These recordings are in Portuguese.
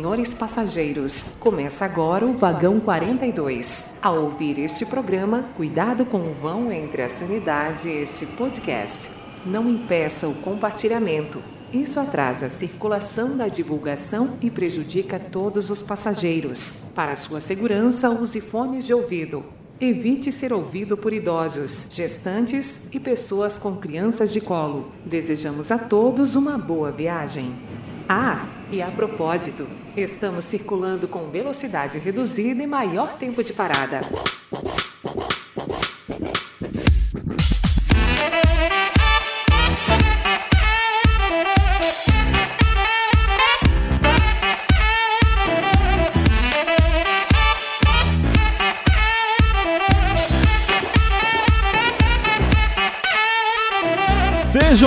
Senhores passageiros, começa agora o vagão 42. Ao ouvir este programa, cuidado com o vão entre a sanidade e este podcast. Não impeça o compartilhamento. Isso atrasa a circulação da divulgação e prejudica todos os passageiros. Para sua segurança, use fones de ouvido. Evite ser ouvido por idosos, gestantes e pessoas com crianças de colo. Desejamos a todos uma boa viagem. Ah, e a propósito, estamos circulando com velocidade reduzida e maior tempo de parada.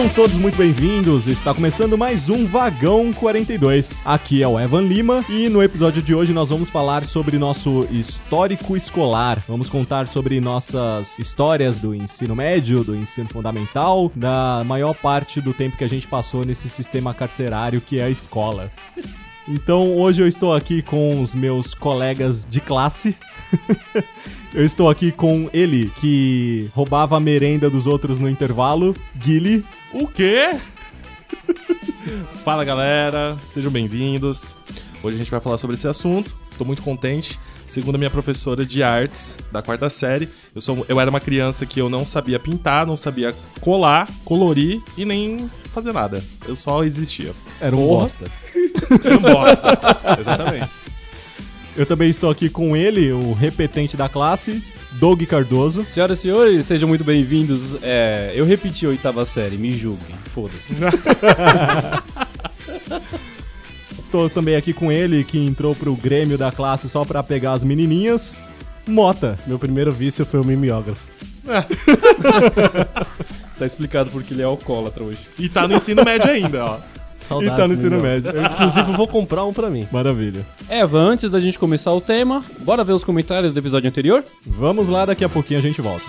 Sejam todos muito bem-vindos. Está começando mais um Vagão 42. Aqui é o Evan Lima e no episódio de hoje nós vamos falar sobre nosso histórico escolar. Vamos contar sobre nossas histórias do ensino médio, do ensino fundamental, da maior parte do tempo que a gente passou nesse sistema carcerário que é a escola. Então hoje eu estou aqui com os meus colegas de classe. Eu estou aqui com ele, que roubava a merenda dos outros no intervalo, Guile. O quê? Fala galera, sejam bem-vindos. Hoje a gente vai falar sobre esse assunto. Tô muito contente. Segundo a minha professora de artes da quarta série, eu, sou, eu era uma criança que eu não sabia pintar, não sabia colar, colorir e nem fazer nada. Eu só existia. Era um bosta. Bosta. Exatamente. Eu também estou aqui com ele, o repetente da classe, Doug Cardoso. Senhoras e senhores, sejam muito bem-vindos. É, eu repeti a oitava série, me julguem, foda-se. Estou também aqui com ele, que entrou pro Grêmio da classe só pra pegar as menininhas, Mota. Meu primeiro vício foi o mimeógrafo. tá explicado porque ele é alcoólatra hoje. E tá no ensino médio ainda, ó. Saudades E tá no ensino médio. Eu, inclusive, vou comprar um pra mim. Maravilha. Eva, antes da gente começar o tema, bora ver os comentários do episódio anterior? Vamos lá, daqui a pouquinho a gente volta.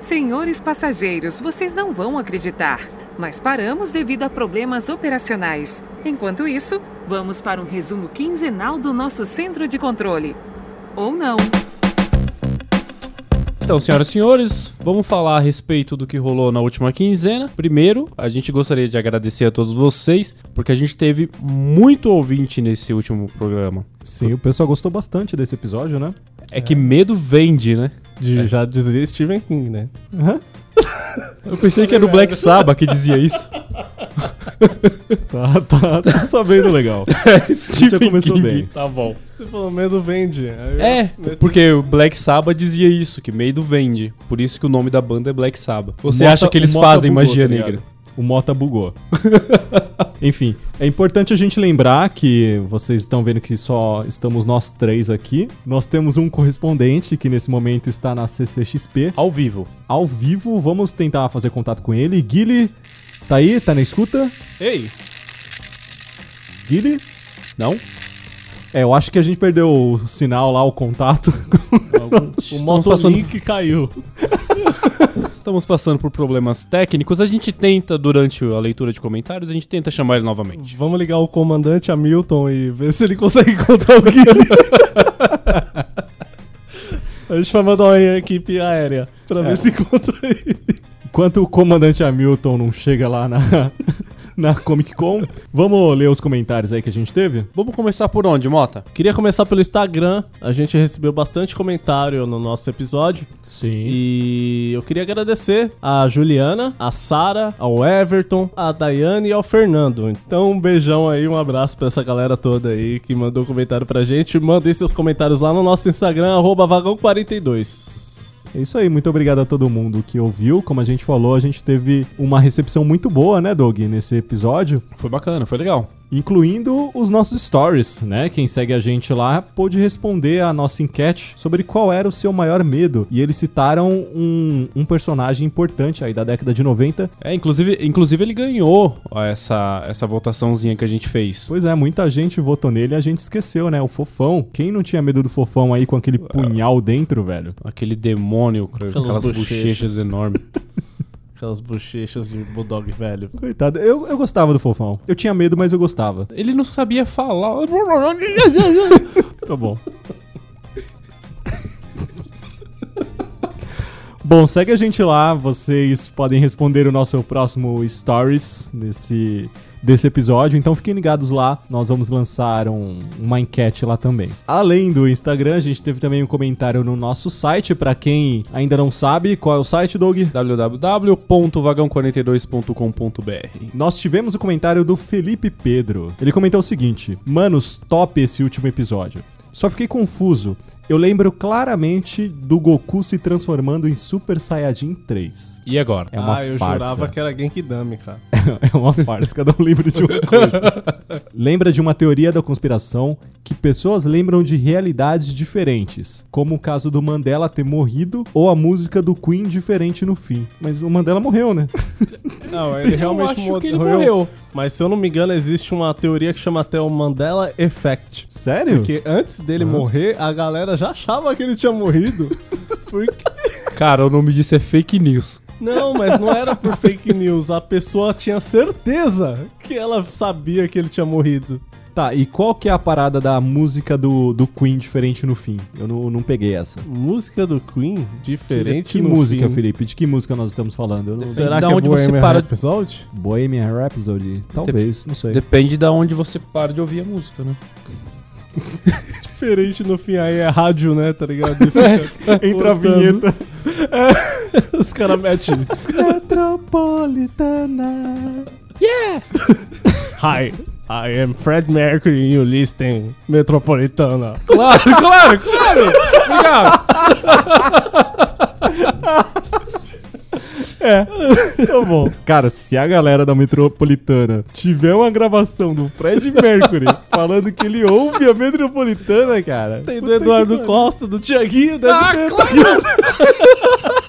Senhores passageiros, vocês não vão acreditar, mas paramos devido a problemas operacionais. Enquanto isso, vamos para um resumo quinzenal do nosso centro de controle. Ou não. Então, senhoras e senhores, vamos falar a respeito do que rolou na última quinzena. Primeiro, a gente gostaria de agradecer a todos vocês, porque a gente teve muito ouvinte nesse último programa. Sim, o pessoal gostou bastante desse episódio, né? É que medo vende, né? De- Já dizia Stephen King, né? Eu pensei que era o Black Sabbath que dizia isso. Tá, tá, tá sabendo legal. já começou bem. Tá bom. Você falou medo vende. Eu- É, porque o Black Sabbath dizia isso, que medo vende. Por isso que o nome da banda é Black Sabbath. Você Mota- acha que eles fazem bugou, magia tá negra? O Mota bugou. Enfim, é importante a gente lembrar que vocês estão vendo que só estamos nós três aqui. Nós temos um correspondente que nesse momento está na CCXP. Ao vivo. Ao vivo, vamos tentar fazer contato com ele. Guile, tá aí? Tá na escuta? Ei, Guile? Não? É, eu acho que a gente perdeu o sinal lá, o contato. o motolink caiu. estamos passando por problemas técnicos. A gente tenta, durante a leitura de comentários, a gente tenta chamar ele novamente. Vamos ligar o comandante Hamilton e ver se ele consegue encontrar o Guilherme. A gente vai mandar uma equipe aérea pra ver se encontra ele. Enquanto o comandante Hamilton não chega lá na, na Comic Con, vamos ler os comentários aí que a gente teve? Vamos começar por onde, Mota? Queria começar pelo Instagram. A gente recebeu bastante comentário no nosso episódio. Sim. E eu queria agradecer a Juliana, a Sara, ao Everton, a Daiane e ao Fernando. Então, um beijão aí, um abraço pra essa galera toda aí que mandou comentário pra gente. Mandem seus comentários lá no nosso Instagram, arroba vagão42. É isso aí, muito obrigado a todo mundo que ouviu. Como a gente falou, a gente teve uma recepção muito boa, né, Doug, nesse episódio. Foi bacana, foi legal. Incluindo os nossos stories, né? Quem segue a gente lá pôde responder a nossa enquete sobre qual era o seu maior medo. E eles citaram um, um personagem importante aí da década de 90. É, inclusive, inclusive ele ganhou essa, essa votaçãozinha que a gente fez. Pois é, muita gente votou nele e a gente esqueceu, né? O Fofão. Quem não tinha medo do Fofão aí com aquele punhal dentro, velho? Aquele demônio com Aquelas aquelas bochechas. bochechas enormes. Aquelas bochechas de bulldog velho. Coitado, eu, eu gostava do Fofão. Eu tinha medo, mas eu gostava. Ele não sabia falar. Tá bom. Bom, segue a gente lá, vocês podem responder o nosso próximo Stories desse, desse episódio, então fiquem ligados lá, nós vamos lançar um- uma enquete lá também. Além do Instagram, a gente teve também um comentário no nosso site, pra quem ainda não sabe, qual é o site, Doug? www.vagão42.com.br Nós tivemos o comentário do Felipe Pedro. Ele comentou o seguinte: Manos, top esse último episódio. Só fiquei confuso. Eu lembro claramente do Goku se transformando em Super Saiyajin 3. E agora? É uma ah, eu farsa. jurava que era Genkidama, cara. é uma farsa, cada um lembra de uma coisa. Lembra de uma teoria da conspiração que pessoas lembram de realidades diferentes, como o caso do Mandela ter morrido ou a música do Queen diferente no fim. Mas o Mandela morreu, né? Não, ele Eu realmente acho mo- que ele morreu. Mas se eu não me engano, existe uma teoria que chama até o Mandela Effect. Sério? Porque antes dele morrer, a galera já achava que ele tinha morrido. Porque... Cara, o nome disso é fake news. Não, mas não era por fake news. A pessoa tinha certeza que ela sabia que ele tinha morrido. Tá, e qual que é a parada da música do, do Queen diferente no fim? Eu não, não peguei essa. Música do Queen diferente que no música, fim. Felipe? De que música nós estamos falando? Eu não... Será Da que é onde você Bohemian para- Rhapsody? Bohemian Rhapsody? Talvez, não sei. Depende da onde você para de ouvir a música, né? Diferente no fim, aí é rádio, né, tá ligado? Fica Entra a vinheta. Os caras metem. Metropolitana. Hi, I am Fred Mercury and you listen Metropolitana. Claro, claro, claro! Obrigado! Tá bom. Cara, se a galera da Metropolitana tiver uma gravação do Fred Mercury falando que ele ouve a Metropolitana, cara. Tem do Eduardo. Costa, do Tiaguinho, deve Ah, ter. claro!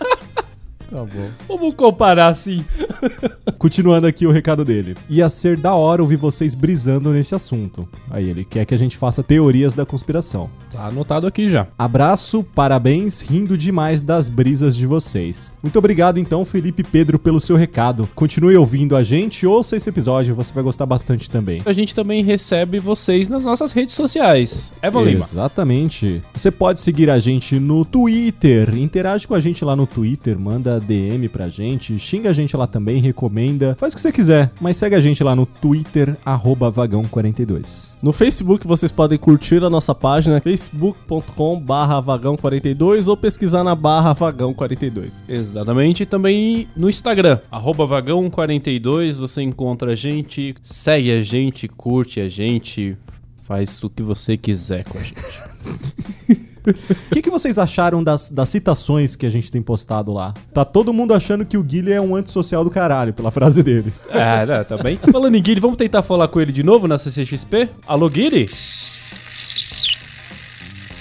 Tá bom. Vamos comparar assim. Continuando aqui o recado dele. Ia ser da hora ouvir vocês brisando nesse assunto. Aí ele quer que a gente faça teorias da conspiração. Tá anotado aqui já. Abraço, parabéns, rindo demais das brisas de vocês. Muito obrigado então, Felipe Pedro, pelo seu recado. Continue ouvindo a gente, ouça esse episódio, você vai gostar bastante também. A gente também recebe vocês nas nossas redes sociais. Evan Lima. Exatamente. Você pode seguir a gente no Twitter, interage com a gente lá no Twitter, manda DM pra gente, xinga a gente lá também, recomenda, faz o que você quiser, mas segue a gente lá no Twitter, arroba vagão42. No Facebook vocês podem curtir a nossa página facebook.com barra vagão42 ou pesquisar na barra vagão42. Exatamente. E também no Instagram, arroba vagão42, você encontra a gente, segue a gente, curte a gente, faz o que você quiser com a gente. O que, que vocês acharam das, das citações que a gente tem postado lá? Tá todo mundo achando que o Guilherme é um antissocial do caralho, pela frase dele. É, né, também. Falando em Guilherme, vamos tentar falar com ele de novo na CCXP? Alô, Guilherme?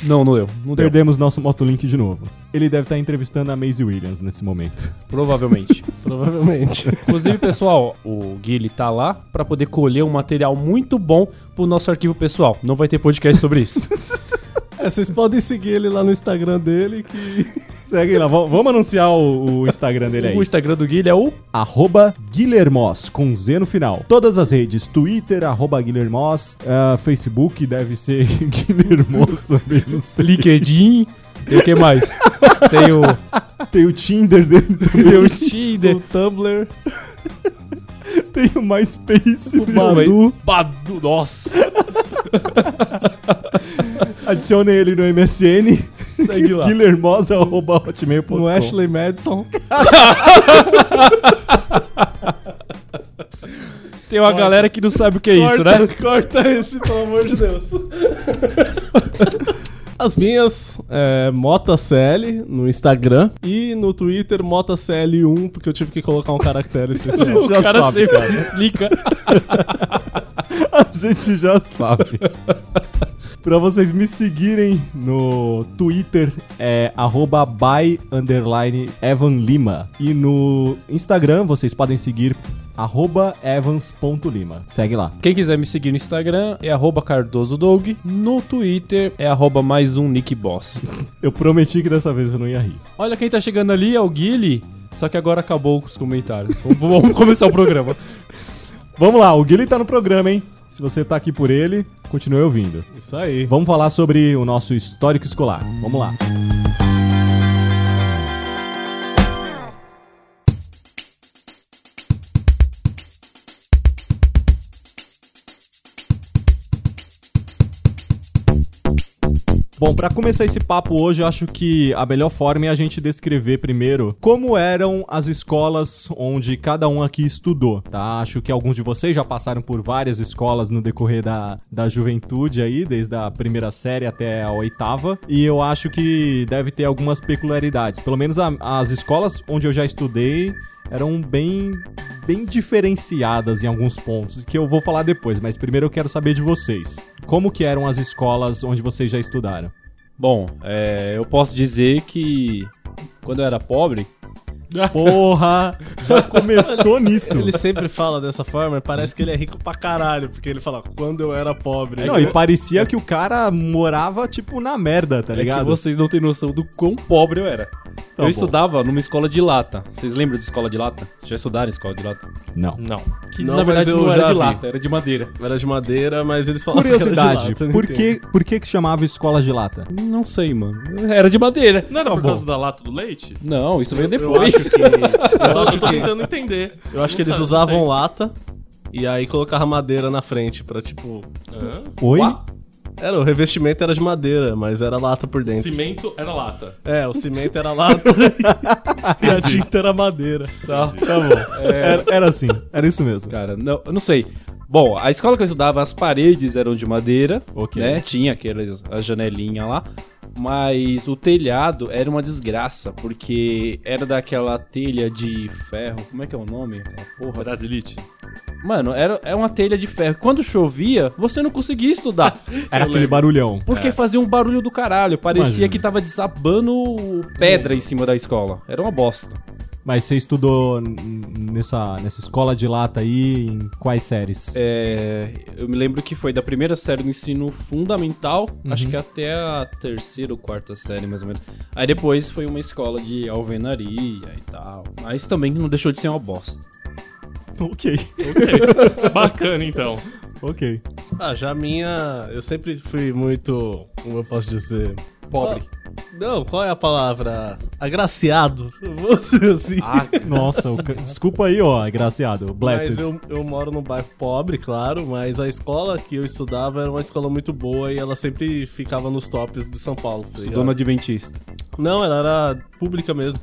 Não, não deu. Não deu. Perdemos nosso motolink de novo. Ele deve estar entrevistando a Maisie Williams nesse momento. Provavelmente. Provavelmente. Inclusive, pessoal, o Guilherme tá lá pra poder colher um material muito bom pro nosso arquivo pessoal. Não vai ter podcast sobre isso. é, vocês podem seguir ele lá no Instagram dele que. Segue lá, v- vamos anunciar o, o Instagram dele aí. o Instagram do Guilherme é o arroba Guilhermos, com Z no final. Todas as redes, Twitter, arroba Guilhermos, ah, Facebook deve ser Guilhermos também, não sei. LinkedIn. E o que mais? Tem o, Tem o Tinder dele também, tem o Tinder. O Tumblr. tem o MySpace, O Badu. Badu, nossa. adicione ele no MSN, Segue lá. Guilhermos, arroba hotmail.com. No Ashley Madison. Tem uma galera que não sabe o que é isso, né? Corta esse, pelo amor de Deus. As minhas, é, MotaCL no Instagram e no Twitter MotaCL1, porque eu tive que colocar um caractere especial. gente já o cara sabe, sempre cara. se explica. A gente já sabe. Pra vocês me seguirem no Twitter é by. E no Instagram vocês podem seguir arroba evans.lima. Segue lá. Quem quiser me seguir no Instagram é arroba cardosodog. No Twitter é arroba mais um Nick Boss. Eu prometi que dessa vez eu não ia rir. Olha quem tá chegando ali, é o Guile. Só que agora acabou com os comentários. Vamos, vamos começar o programa. Vamos lá, o Guilherme tá no programa, hein? Se você tá aqui por ele, continue ouvindo. Isso aí. Vamos falar sobre o nosso histórico escolar. Vamos lá. Bom, pra começar esse papo hoje, eu acho que a melhor forma é a gente descrever primeiro como eram as escolas onde cada um aqui estudou, tá? Acho que alguns de vocês já passaram por várias escolas no decorrer da, da juventude aí, desde a primeira série até a oitava, e eu acho que deve ter algumas peculiaridades. Pelo menos a- as escolas onde eu já estudei eram bem bem diferenciadas em alguns pontos, que eu vou falar depois, mas primeiro eu quero saber de vocês. Como que eram as escolas onde vocês já estudaram? Bom, é, eu posso dizer que quando eu era pobre, Porra, já começou nisso. Ele sempre fala dessa forma, parece que ele é rico pra caralho, porque ele fala, quando eu era pobre. Não, e parecia que o cara morava, tipo, na merda, tá é que ligado? vocês não têm noção do quão pobre eu era. Tá eu bom. estudava numa escola de lata. Vocês lembram de escola de lata? Vocês já estudaram escola de lata? Não. Não. Que Não, na verdade eu não era de vi. lata, era de madeira. Era de madeira, mas eles falavam que Curiosidade, era de lata, por que, por que que se chamava escola de lata? Não sei, mano. Era de madeira. Não era Tá por bom. causa da lata do leite? Não, isso veio Eu depois. Acho que, eu Eu acho tô que, tentando entender. eu acho que eles sabe, usavam lata e aí colocavam madeira na frente pra, tipo... Hã? Oi? Era, o revestimento era de madeira, mas era lata por dentro. Cimento era lata. É, o cimento era lata e a tinta era madeira. Tá. Tá bom. Era, era assim, era isso mesmo. Cara, não, eu não sei. Bom, a escola que eu estudava, as paredes eram de madeira, Ok. né? Tinha aquelas as janelinhas lá. Mas o telhado era uma desgraça, porque era daquela telha de ferro. Como é que é o nome? Aquela porra. Brasilite. Mano, era, era uma telha de ferro. Quando chovia, você não conseguia estudar. Era aquele barulhão. Porque É. fazia um barulho do caralho. Parecia Imagina. que tava desabando pedra em cima da escola. Era uma bosta. Mas você estudou nessa, nessa escola de lata aí em quais séries? É, eu me lembro que foi da primeira série do ensino fundamental, Uhum. acho que até a terceira ou quarta série, mais ou menos. Aí depois foi uma escola de alvenaria e tal. Mas também não deixou de ser uma bosta. Ok, Ok. Bacana, então. ok. Ah, já a minha... Eu sempre fui muito... Como eu posso dizer? Pobre. Não, qual é a palavra? Agraciado. Eu vou dizer assim. Ah, Nossa, o desculpa aí, ó, agraciado. Blessed. Mas eu, eu moro num bairro pobre, claro, mas a escola que eu estudava era uma escola muito boa e ela sempre ficava nos tops de São Paulo. tá ligado? dona Adventista. Não, ela era pública mesmo.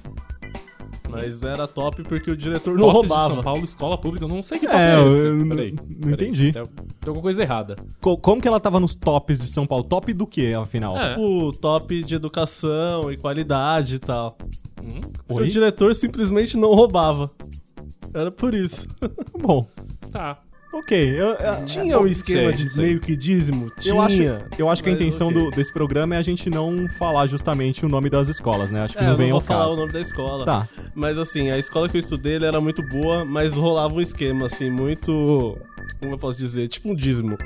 Mas era top porque o diretor não de roubava. São Paulo, escola pública, eu não sei que top É, é, eu, esse. eu não- Peraí, não peraí. entendi. Tem, tem alguma coisa errada. Co- como que ela tava nos tops de São Paulo? Top do que, afinal? É. Tipo, top de educação e qualidade e tal. Hum? Oi? O diretor simplesmente não roubava. Era por isso. Bom, Tá. Ok. Eu, eu- Tinha um esquema sei, de sei. meio que dízimo? Tinha. eu acho, eu acho que a intenção ok. do- desse programa é a gente não falar justamente o nome das escolas, né? Acho que É, não eu vem não ao vou falar caso. o nome da escola. Tá. Mas assim, a escola que eu estudei ele era muito boa, mas rolava um esquema, assim, muito. Como eu posso dizer? Tipo um dízimo.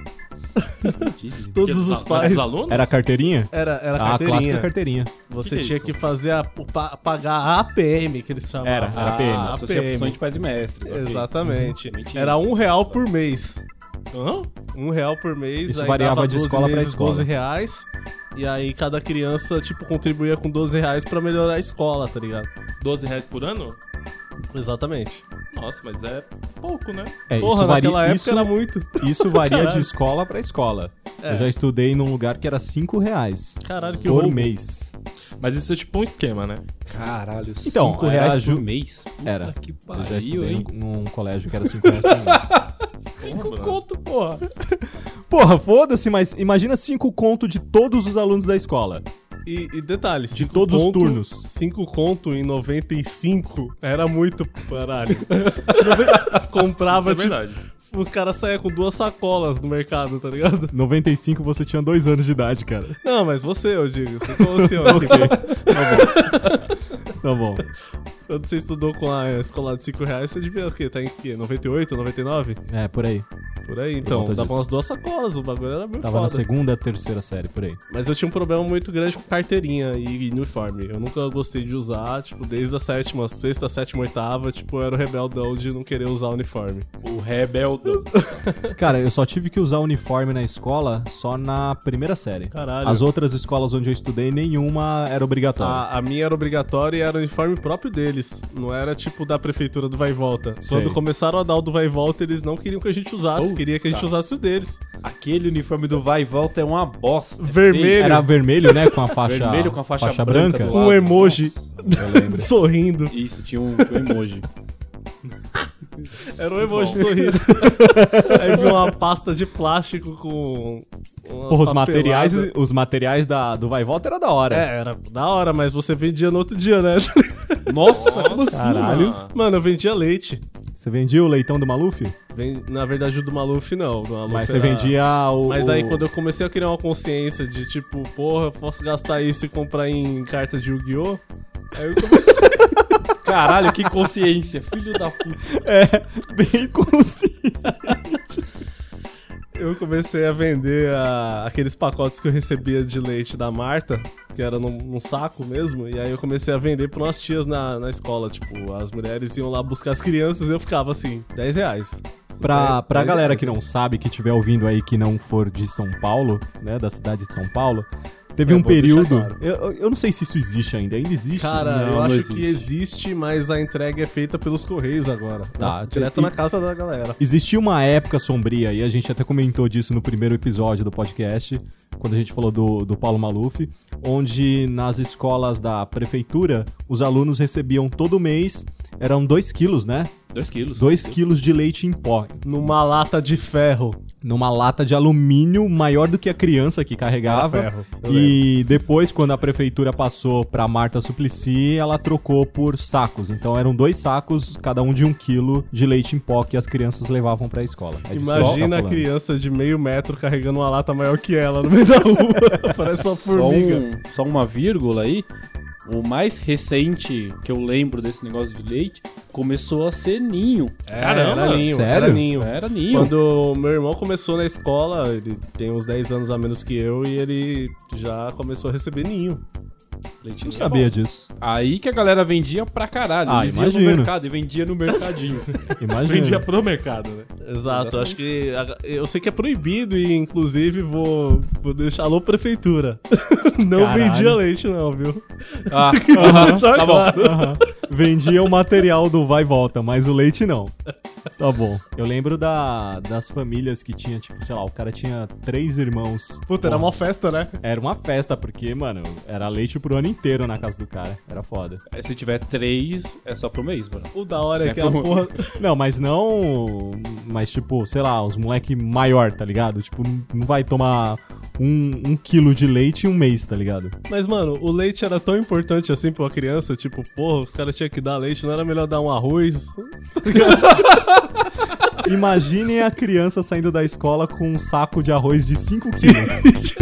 Todos Dos os pais. alunos? Era a carteirinha? Era, era Ah, a clássica carteirinha. carteirinha. Você Que que é tinha isso? que fazer a, o pa- pagar a APM, que eles chamavam. Era, era Ah, PM. a Associação de Pais e Mestres. ok. Exatamente. Tinha Era um real por mês. Hã? Um real por mês. Isso aí variava de 12 escola pra vezes escola. 12 reais. E aí cada criança, tipo, contribuía com 12 reais pra melhorar a escola, tá ligado? 12 reais por ano? Exatamente. Nossa, mas é pouco, né? É, Porra, isso varia, naquela época isso, era muito. isso varia de Caralho. escola pra escola. É. Eu já estudei num lugar que era 5 reais Caralho, que por roubo. mês. Mas isso é tipo um esquema, né? Caralho, Então, 5 era reais ju- por mês? Puta Era. que Eu pariu, já estudei hein? num, num colégio que era 5 reais por mês. 5 Porra. conto, porra. Porra, foda-se, mas imagina 5 conto de todos os alunos da escola. E, e detalhe, De cinco todos os conto- turnos. 5 conto em 95 era muito caralho. Comprava, Isso é tipo, verdade. tipo, os caras saíam com duas sacolas no mercado, tá ligado? 95 você tinha dois anos de idade, cara. Não, mas você, eu digo. Você como assim, ó, Ok. Tá bom. Tá bom. Quando você estudou com a escola de 5 reais, você devia o quê? Tá em quê? 98, 99? É, por aí. Por aí, então. volta Dava disso. umas duas sacolas, o bagulho era muito Tava na foda. segunda, terceira série, por aí. Mas eu tinha um problema muito grande com carteirinha e uniforme. Eu nunca gostei de usar, tipo, desde a sétima, sexta, sétima, oitava, tipo, eu era o rebeldão de não querer usar uniforme. O rebeldão. Cara, eu só tive que usar uniforme na escola só na primeira série. Caralho. As outras escolas onde eu estudei, nenhuma era obrigatória. A, a minha era obrigatória e era o uniforme próprio deles. Não era tipo da prefeitura do Vai e Volta. Sei. Quando começaram a dar o do Vai e Volta, eles não queriam que a gente usasse, Puta. queria que a gente usasse o deles. Aquele uniforme do vai e volta é uma bosta. É Vermelho. Era vermelho, né? Com a faixa, Vermelho com a faixa, branca. branca. do Com um emoji. Nossa. Sorrindo. Isso, tinha um, tinha um emoji. Era um emoji sorrindo. Aí vi uma pasta de plástico com. Porra, os materiais, os materiais da, do Vai Volta era da hora. É, era da hora, mas você vendia no outro dia, né? Nossa, como assim, Caralho. mano? Mano, eu vendia leite. Você vendia o leitão do Maluf? Na verdade, o do Maluf não. do Maluf Mas você era- vendia o. Mas aí quando eu comecei a criar uma consciência de tipo, porra, eu posso gastar isso e comprar em carta de Yu-Gi-Oh! Aí eu comecei. Caralho, que consciência. Filho da puta. É, bem consciente. Eu comecei a vender a- aqueles pacotes que eu recebia de leite da Marta, que era num, num saco mesmo, e aí eu comecei a vender pra umas tias na, na escola. Tipo, as mulheres iam lá buscar as crianças e eu ficava assim, 10 reais. Pra, É, pra galera que não sabe, que estiver ouvindo aí que não for de São Paulo, né, da cidade de São Paulo, teve É um período. claro. Eu, eu- não sei se isso existe ainda. Ainda existe? Cara, Não, eu acho existe. que existe, mas a entrega é feita pelos correios agora. Tá, né? Direto e- na casa da galera. Existia uma época sombria, e a gente até comentou disso no primeiro episódio do podcast, quando a gente falou do, do Paulo Maluf, onde nas escolas da prefeitura, os alunos recebiam todo mês, eram 2 quilos, né? Dois quilos. 2 quilos de leite em pó, Numa lata de ferro. numa lata de alumínio maior do que a criança que carregava. Era ferro, E depois, quando a prefeitura passou pra Marta Suplicy, ela trocou por sacos. Então eram dois sacos, cada um de um quilo de leite em pó que as crianças levavam pra escola. É a tá Imagina a falando. criança de meio metro carregando uma lata maior que ela no meio da rua. Parece uma Só, formiga. um- só uma vírgula aí. O mais recente que eu lembro desse negócio de leite começou a ser ninho. É, Caramba, era ninho, sério? era ninho. Era ninho. Quando meu irmão começou na escola, ele tem uns 10 anos a menos que eu, e ele já começou a receber ninho. Leitinho Não sabia disso. Aí que a galera vendia pra caralho. Ah, Eles iam imagino. no mercado e vendia no mercadinho. Imagina. Vendia pro mercado, né? Exato, acho que. Eu sei que é proibido e, inclusive, vou, vou deixar. Alô, prefeitura. não Caralho. vendia leite, não, viu? ah, aham, tá bom. Aham. Vendia o material do vai e volta, mas o leite não. Tá bom. Eu lembro da, das famílias que tinha, tipo, sei lá, o cara tinha três irmãos. Puta, era uma festa, né? Era uma festa, porque, mano, era leite pro ano inteiro na casa do cara. Era foda. Se tiver três, é só pro mês, mano. O da hora é, É que a como- porra. Não, mas não. Mas, tipo, sei lá, os moleque maior, tá ligado? Tipo, não vai tomar um, um quilo de leite em um mês, tá ligado? Mas, mano, o leite era tão importante assim pra uma criança, tipo, porra, os caras tinham que dar leite, não era melhor dar um arroz? Imaginem a criança saindo da escola com um saco de arroz de 5 quilos.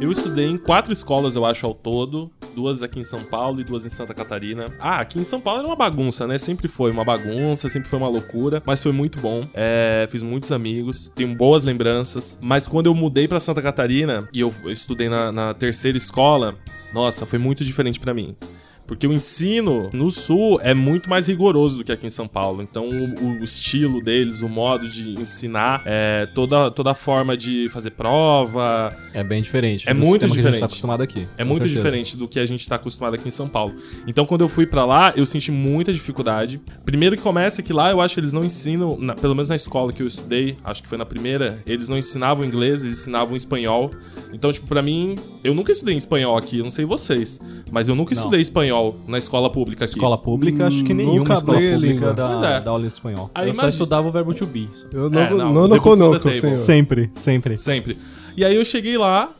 Eu estudei em quatro escolas, eu acho, ao todo. Duas aqui em São Paulo e duas em Santa Catarina. Ah, aqui em São Paulo era uma bagunça, né? Sempre foi uma bagunça, sempre foi uma loucura. Mas foi muito bom. É, fiz muitos amigos, tenho boas lembranças. Mas quando eu mudei pra Santa Catarina e eu, eu estudei na, na terceira escola, nossa, foi muito diferente pra mim. Porque o ensino no sul é muito mais rigoroso do que aqui em São Paulo. Então, o, o estilo deles, o modo de ensinar, é, toda, toda a forma de fazer prova, É bem diferente. É muito sistema que a gente diferente. tá acostumado aqui. é muito certeza. diferente do que a gente tá acostumado aqui em São Paulo. Então, quando eu fui pra lá, eu senti muita dificuldade. Primeiro que começa que lá eu acho que eles não ensinam, na- pelo menos na escola que eu estudei, acho que foi na primeira, eles não ensinavam inglês, eles ensinavam espanhol. Então, tipo, pra mim, eu nunca estudei espanhol aqui, eu não sei vocês, mas eu nunca Não. estudei espanhol espanhol na escola pública aqui. Escola pública, acho que Hum, nenhuma nunca escola pública língua. dá, Pois é. dá aula de espanhol. Aí eu só imagina- estudava o verbo to be. Eu não, É, não, não, não conosco, do table. senhor. Sempre, sempre. Sempre. E aí eu cheguei lá,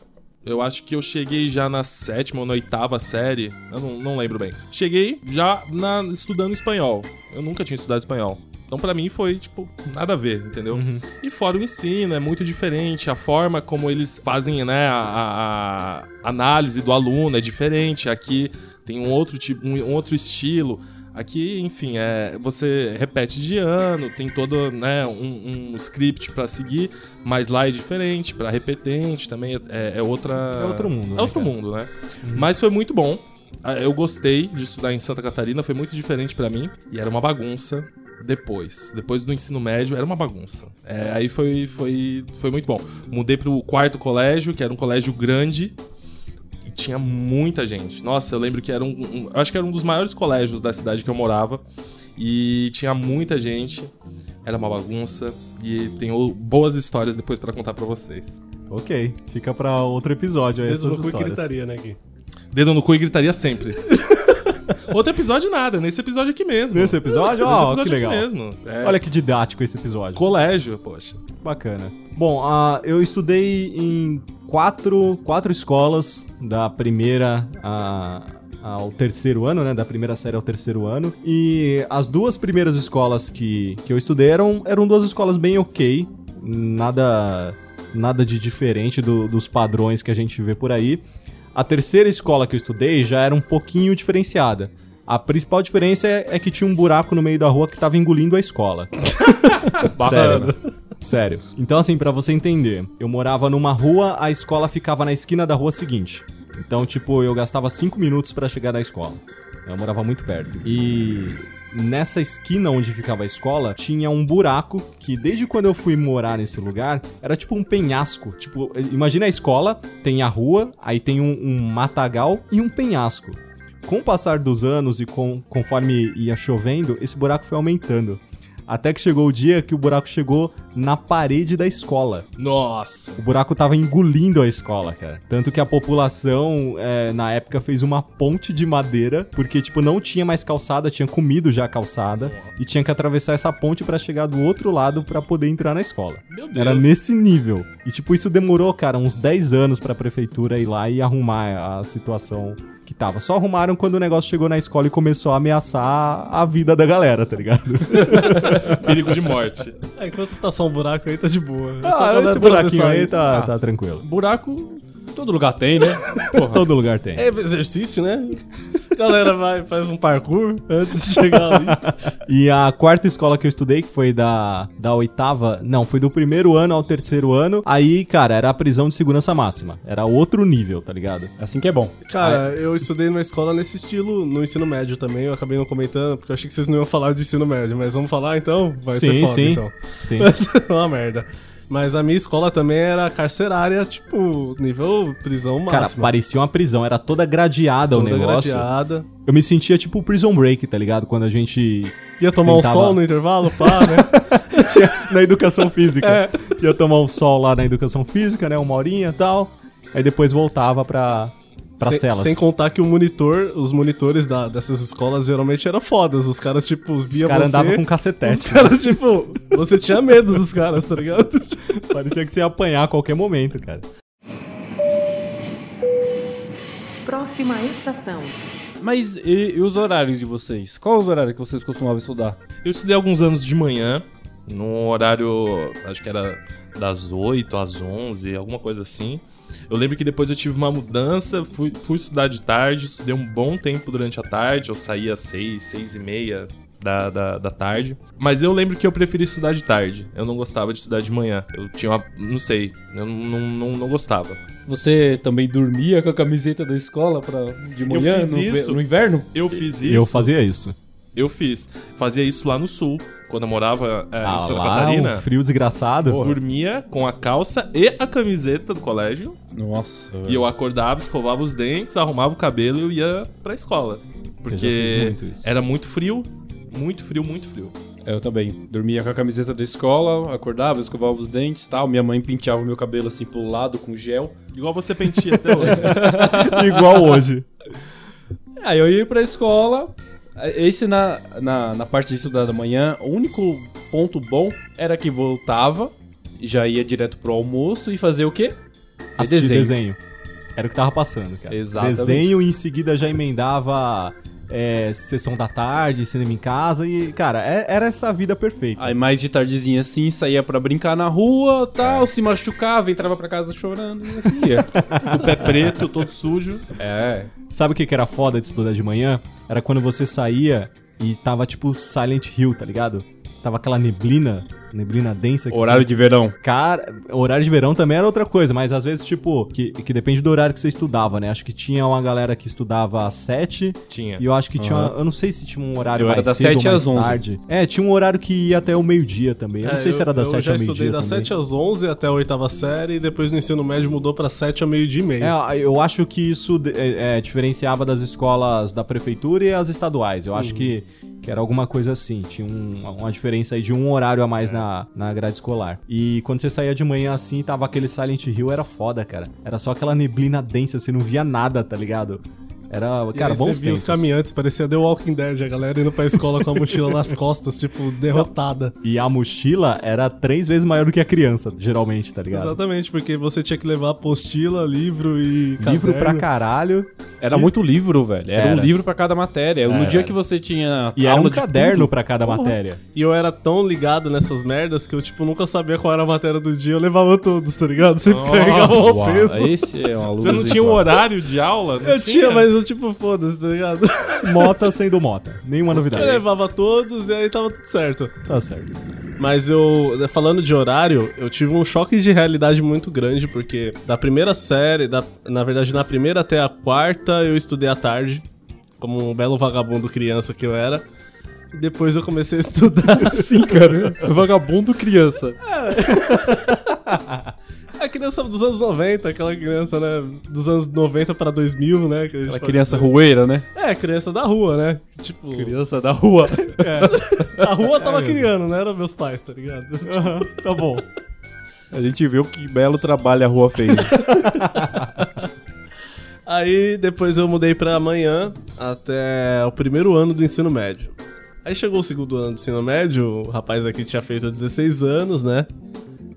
eu acho que eu cheguei já na sétima ou na oitava série, eu não, não lembro bem. Cheguei já na- estudando espanhol. Eu nunca tinha estudado espanhol. Então pra mim foi, tipo, nada a ver, entendeu? E fora o ensino, é muito diferente. A forma como eles fazem, né, a, a- a análise do aluno é diferente. Aqui tem um outro tipo, um, um outro estilo. Aqui, enfim, é, você repete de ano, tem todo né, um, um script pra seguir, mas lá é diferente, pra repetente também é, é outra. É outro mundo, É né, outro cara? mundo, né? Mas foi muito bom. Ah, Eu gostei de estudar em Santa Catarina, foi muito diferente pra mim e era uma bagunça. Depois, depois do ensino médio, era uma bagunça. É, aí foi, foi, foi muito bom. Mudei pro quarto colégio, que era um colégio grande, tinha muita gente. Nossa, eu lembro que era um, um- eu acho que era um dos maiores colégios da cidade que eu morava e tinha muita gente. Era uma bagunça e tenho boas histórias depois pra contar pra vocês. Ok, fica pra outro episódio aí Mesmo essas no cu e histórias. gritaria, né, Gui? Dedo no cu e gritaria sempre. Outro episódio nada, nesse episódio aqui mesmo. Nesse episódio? Nesse Ó, episódio que legal. aqui mesmo. É, Olha que didático esse episódio. colégio, poxa. Bacana. Bom, ah, eu estudei em quatro, quatro escolas, da primeira a- ao terceiro ano, né? Da primeira série ao terceiro ano. E as duas primeiras escolas que, que eu estudei eram, eram duas escolas bem ok. Nada, nada de diferente do- dos padrões que a gente vê por aí. A terceira escola que eu estudei já era um pouquinho diferenciada. A principal diferença é, é que tinha um buraco no meio da rua que tava engolindo a escola. Sério. Sério. Então, assim, pra você entender, eu morava numa rua, a escola ficava na esquina da rua seguinte. Então, tipo, eu gastava cinco minutos pra chegar na escola. Eu morava muito perto. E nessa esquina onde ficava a escola, tinha um buraco que, desde quando eu fui morar nesse lugar, era tipo um penhasco. Tipo, imagina a escola, tem a rua, aí tem um, um matagal e um penhasco. Com o passar dos anos e com, conforme ia chovendo, esse buraco foi aumentando. Até que chegou o dia que o buraco chegou na parede da escola. Nossa. O buraco tava engolindo a escola, cara. Tanto que a população, é, na época, fez uma ponte de madeira, porque, tipo, não tinha mais calçada, tinha comido já a calçada, e tinha que atravessar essa ponte pra chegar do outro lado pra poder entrar na escola. Meu Deus. Era nesse nível. E, tipo, isso demorou, cara, uns 10 anos pra prefeitura ir lá e arrumar a situação que tava. Só arrumaram quando o negócio chegou na escola e começou a ameaçar a vida da galera, tá ligado? Perigo de morte. É, enquanto tá só um buraco aí, tá de boa. É ah, esse é buraquinho aí tá, Ah. tá tranquilo. Buraco, todo lugar tem, né? Porra. Todo lugar tem. É exercício, né? A galera vai, faz um parkour antes de chegar ali. E a quarta escola que eu estudei, que foi da, da oitava, não, foi do primeiro ano ao terceiro ano. Aí, cara, era a prisão de segurança máxima. Era outro nível, tá ligado? Assim que é bom. Cara, eu estudei numa escola nesse estilo, no ensino médio também. Eu acabei não comentando, porque eu achei que vocês não iam falar de ensino médio. Mas vamos falar então? Vai ser sim, foda, sim. então. Sim. Vai ser uma merda. Mas a minha escola também era carcerária, tipo, nível prisão Cara, máxima. parecia uma prisão, era toda gradeada o Toda negócio. gradeada. Eu me sentia tipo Prison Break, tá ligado? Quando a gente Ia tomar Tentava- um sol no intervalo, pá, né? tinha na educação física. É. Ia tomar um sol lá na educação física, né? Uma horinha e tal. Aí depois voltava pra, pra sem, celas. sem contar que o monitor, os monitores da- dessas escolas geralmente eram fodas. Os caras, tipo, Os via caras você... andavam com Os cacetete. caras, tipo, você tinha medo dos caras, tá ligado? Parecia que você ia apanhar a qualquer momento, cara. Próxima estação. Mas e, e os horários de vocês? Qual os horários que vocês costumavam estudar? Eu estudei alguns anos de manhã, num horário, acho que era das 8 às 11, alguma coisa assim. Eu lembro que depois eu tive uma mudança, fui, fui estudar de tarde, estudei um bom tempo durante a tarde, eu saía às 6, 6 e meia da, da, da tarde. Mas eu lembro que eu preferi estudar de tarde, eu não gostava de estudar de manhã. Eu tinha uma, não sei, eu não, não, não gostava. Você também dormia com a camiseta da escola pra, de manhã, fiz no, no inverno? Eu fiz isso. Eu fazia isso. Eu fiz. Fazia isso lá no sul, quando eu morava é, Ah, em Santa lá, Catarina. um frio desgraçado. Dormia com a calça e a camiseta do colégio. Nossa. E eu acordava, escovava os dentes, arrumava o cabelo e eu ia pra escola. Eu já fiz Porque muito isso. era muito frio, muito frio, muito frio. Eu também. Dormia com a camiseta da escola, acordava, escovava os dentes e tal. Minha mãe penteava o meu cabelo assim pro lado com gel. Igual você pentia até hoje. Igual hoje. Aí eu ia pra escola. Esse na, na, na parte de estudar da manhã, o único ponto bom era que voltava, já ia direto pro almoço e fazer o quê? Assistir desenho. Era o que tava passando, cara. Exatamente. Desenho e em seguida já emendava é, sessão da tarde, cinema em casa e, cara, é- era essa vida perfeita. Aí mais de tardezinha assim, saía pra brincar na rua, tal, se machucava, entrava pra casa chorando e assim ia. O pé preto, todo sujo. é. Sabe o que que era foda de estudar de manhã? Era quando você saía e tava tipo Silent Hill, tá ligado? Tava aquela neblina, neblina densa. Que Horário você- de verão. Cara, horário de verão também era outra coisa, mas às vezes, tipo, que, que depende do horário que você estudava, né? Acho que tinha uma galera que estudava às 7 Tinha. e eu acho que tinha. Eu não sei se tinha um horário Eu era mais das cedo 7 ou mais às 11. tarde. É, tinha um horário que ia até o meio-dia também. Eu não É, sei se era das eu 7 já ao estudei meio-dia. das também. 7 às 11 até a oitava série e depois no ensino médio mudou pra 7 ao meio-dia e meio. É, eu acho que isso é, é, diferenciava das escolas da prefeitura e as estaduais. Eu acho que, que era alguma coisa assim. Tinha um- uma diferença aí de um horário a mais na, na grade escolar. E quando você saía de manhã assim, tava aquele Silent Hill, era foda, cara. Era só aquela neblina densa, você não via nada, tá ligado? Era, E cara, bons você via tempos. os caminhantes, parecia The Walking Dead, a galera indo pra escola com a mochila nas costas, tipo, derrotada. E a mochila era três vezes maior do que a criança, geralmente, tá ligado? Exatamente, porque você tinha que levar apostila, livro e Livro pra caderno. caralho. Era muito livro, velho. Era, Era. um livro pra cada matéria. No Era. dia que você tinha E era um de caderno tudo, pra cada Porra. matéria. E eu era tão ligado nessas merdas que eu, tipo, nunca sabia qual era a matéria do dia, eu levava todos, tá ligado? Sempre Nossa, carregava o peso. Esse é uma luz. Você não tinha um horário de aula? Não Eu tinha, mas eu, tipo, foda-se, tá ligado? Mota sendo mota. Nenhuma Eu novidade. levava todos e aí tava tudo certo. Tá certo. Mas eu, falando de horário, eu tive um choque de realidade muito grande, porque da primeira série, da, na verdade, na primeira até a quarta, eu estudei à tarde, como um belo vagabundo criança que eu era. E depois eu comecei a estudar. Assim, cara. Vagabundo criança. A criança dos anos 90, aquela criança, né? Dos anos 90 pra 2000, né? Aquela criança dizer. rueira, né? É, criança da rua, né? Tipo, Criança da rua. a rua tava É criando, não eram meus pais, tá ligado? Tá bom. A gente viu que belo trabalho a rua fez. Aí depois eu mudei pra amanhã até o primeiro ano do ensino médio. Aí chegou o segundo ano do ensino médio, o rapaz aqui tinha feito 16 anos, né?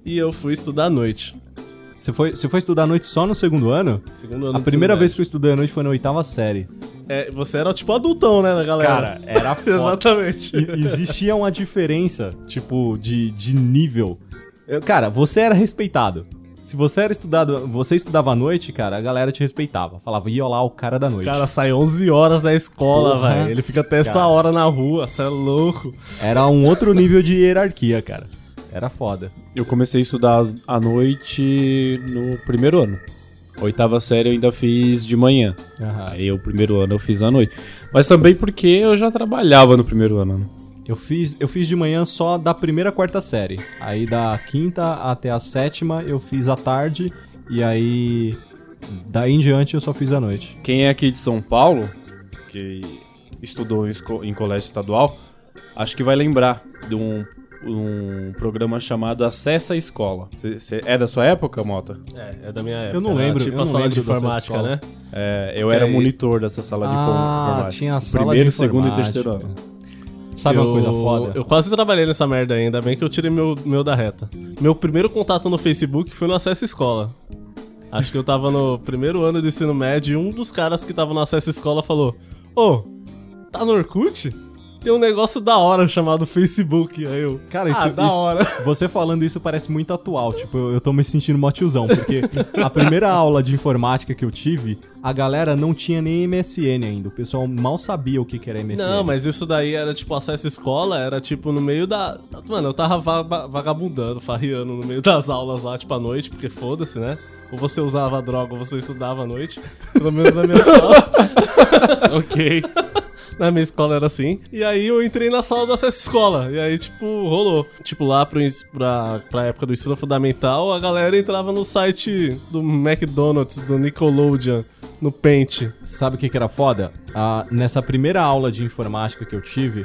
E eu fui estudar à noite. Você foi, você foi estudar à noite só no segundo ano? Segundo ano A primeira vez que eu estudei à noite foi na oitava série. É, você era tipo adultão, né, galera? Cara, era foda. Exatamente. E- Existia uma diferença, tipo, de, de nível. Eu- Cara, você era respeitado. Se você era estudado, você estudava à noite, cara, a galera te respeitava. Falava, ia lá o cara da noite. cara sai 11 horas da escola, velho. Ele fica até essa Cara. hora na rua, você é louco. Era um outro nível de hierarquia, cara. Era foda. Eu comecei a estudar à noite no primeiro ano. Oitava série eu ainda fiz de manhã. Aí o primeiro ano eu fiz à noite. Mas também porque eu já trabalhava no primeiro ano. né? Eu fiz, eu fiz de manhã só da primeira à quarta série. Aí da quinta até a sétima eu fiz à tarde. E aí. Daí em diante eu só fiz à noite. Quem é aqui de São Paulo, que estudou em, esco- em colégio estadual, acho que vai lembrar de um, um programa chamado Acessa a Escola. Cê- cê- é da sua época, Mota? É, é da minha época. Eu não Era lembro, Tipo eu a não sala de informática, né? É, eu Que era aí- monitor dessa sala de Ah, informática. tinha a sala Primeiro, de segundo e terceiro ano. Sabe eu, uma coisa foda? Eu quase trabalhei nessa merda ainda, bem que eu tirei meu, meu da reta. Meu primeiro contato no Facebook foi no Acesso Escola. Acho que eu tava no primeiro ano do ensino médio e um dos caras que tava no Acesso Escola falou: Ô, tá no Orkut? Tem um negócio da hora chamado Facebook. Aí eu. Cara, isso, ah, da isso- hora. Você falando isso parece muito atual. Tipo, eu, eu tô me sentindo mó tiozão, porque a primeira aula de informática que eu tive, a galera não tinha nem MSN ainda. O pessoal mal sabia o que, que era MSN. Não, mas isso daí era tipo acesso escola, era tipo no meio da. Mano, eu tava va- vagabundando, farriando no meio das aulas lá, tipo à noite, porque foda-se, né? Ou você usava droga ou você estudava à noite. Pelo menos na minha sala. ok. Na minha escola era assim. E aí eu entrei na sala do acesso escola. E aí, tipo, rolou. Tipo, lá pro, pra, pra época do ensino fundamental, a galera entrava no site do McDonald's, do Nickelodeon, no Paint. Sabe o que, que era foda? Ah, nessa primeira aula de informática que eu tive,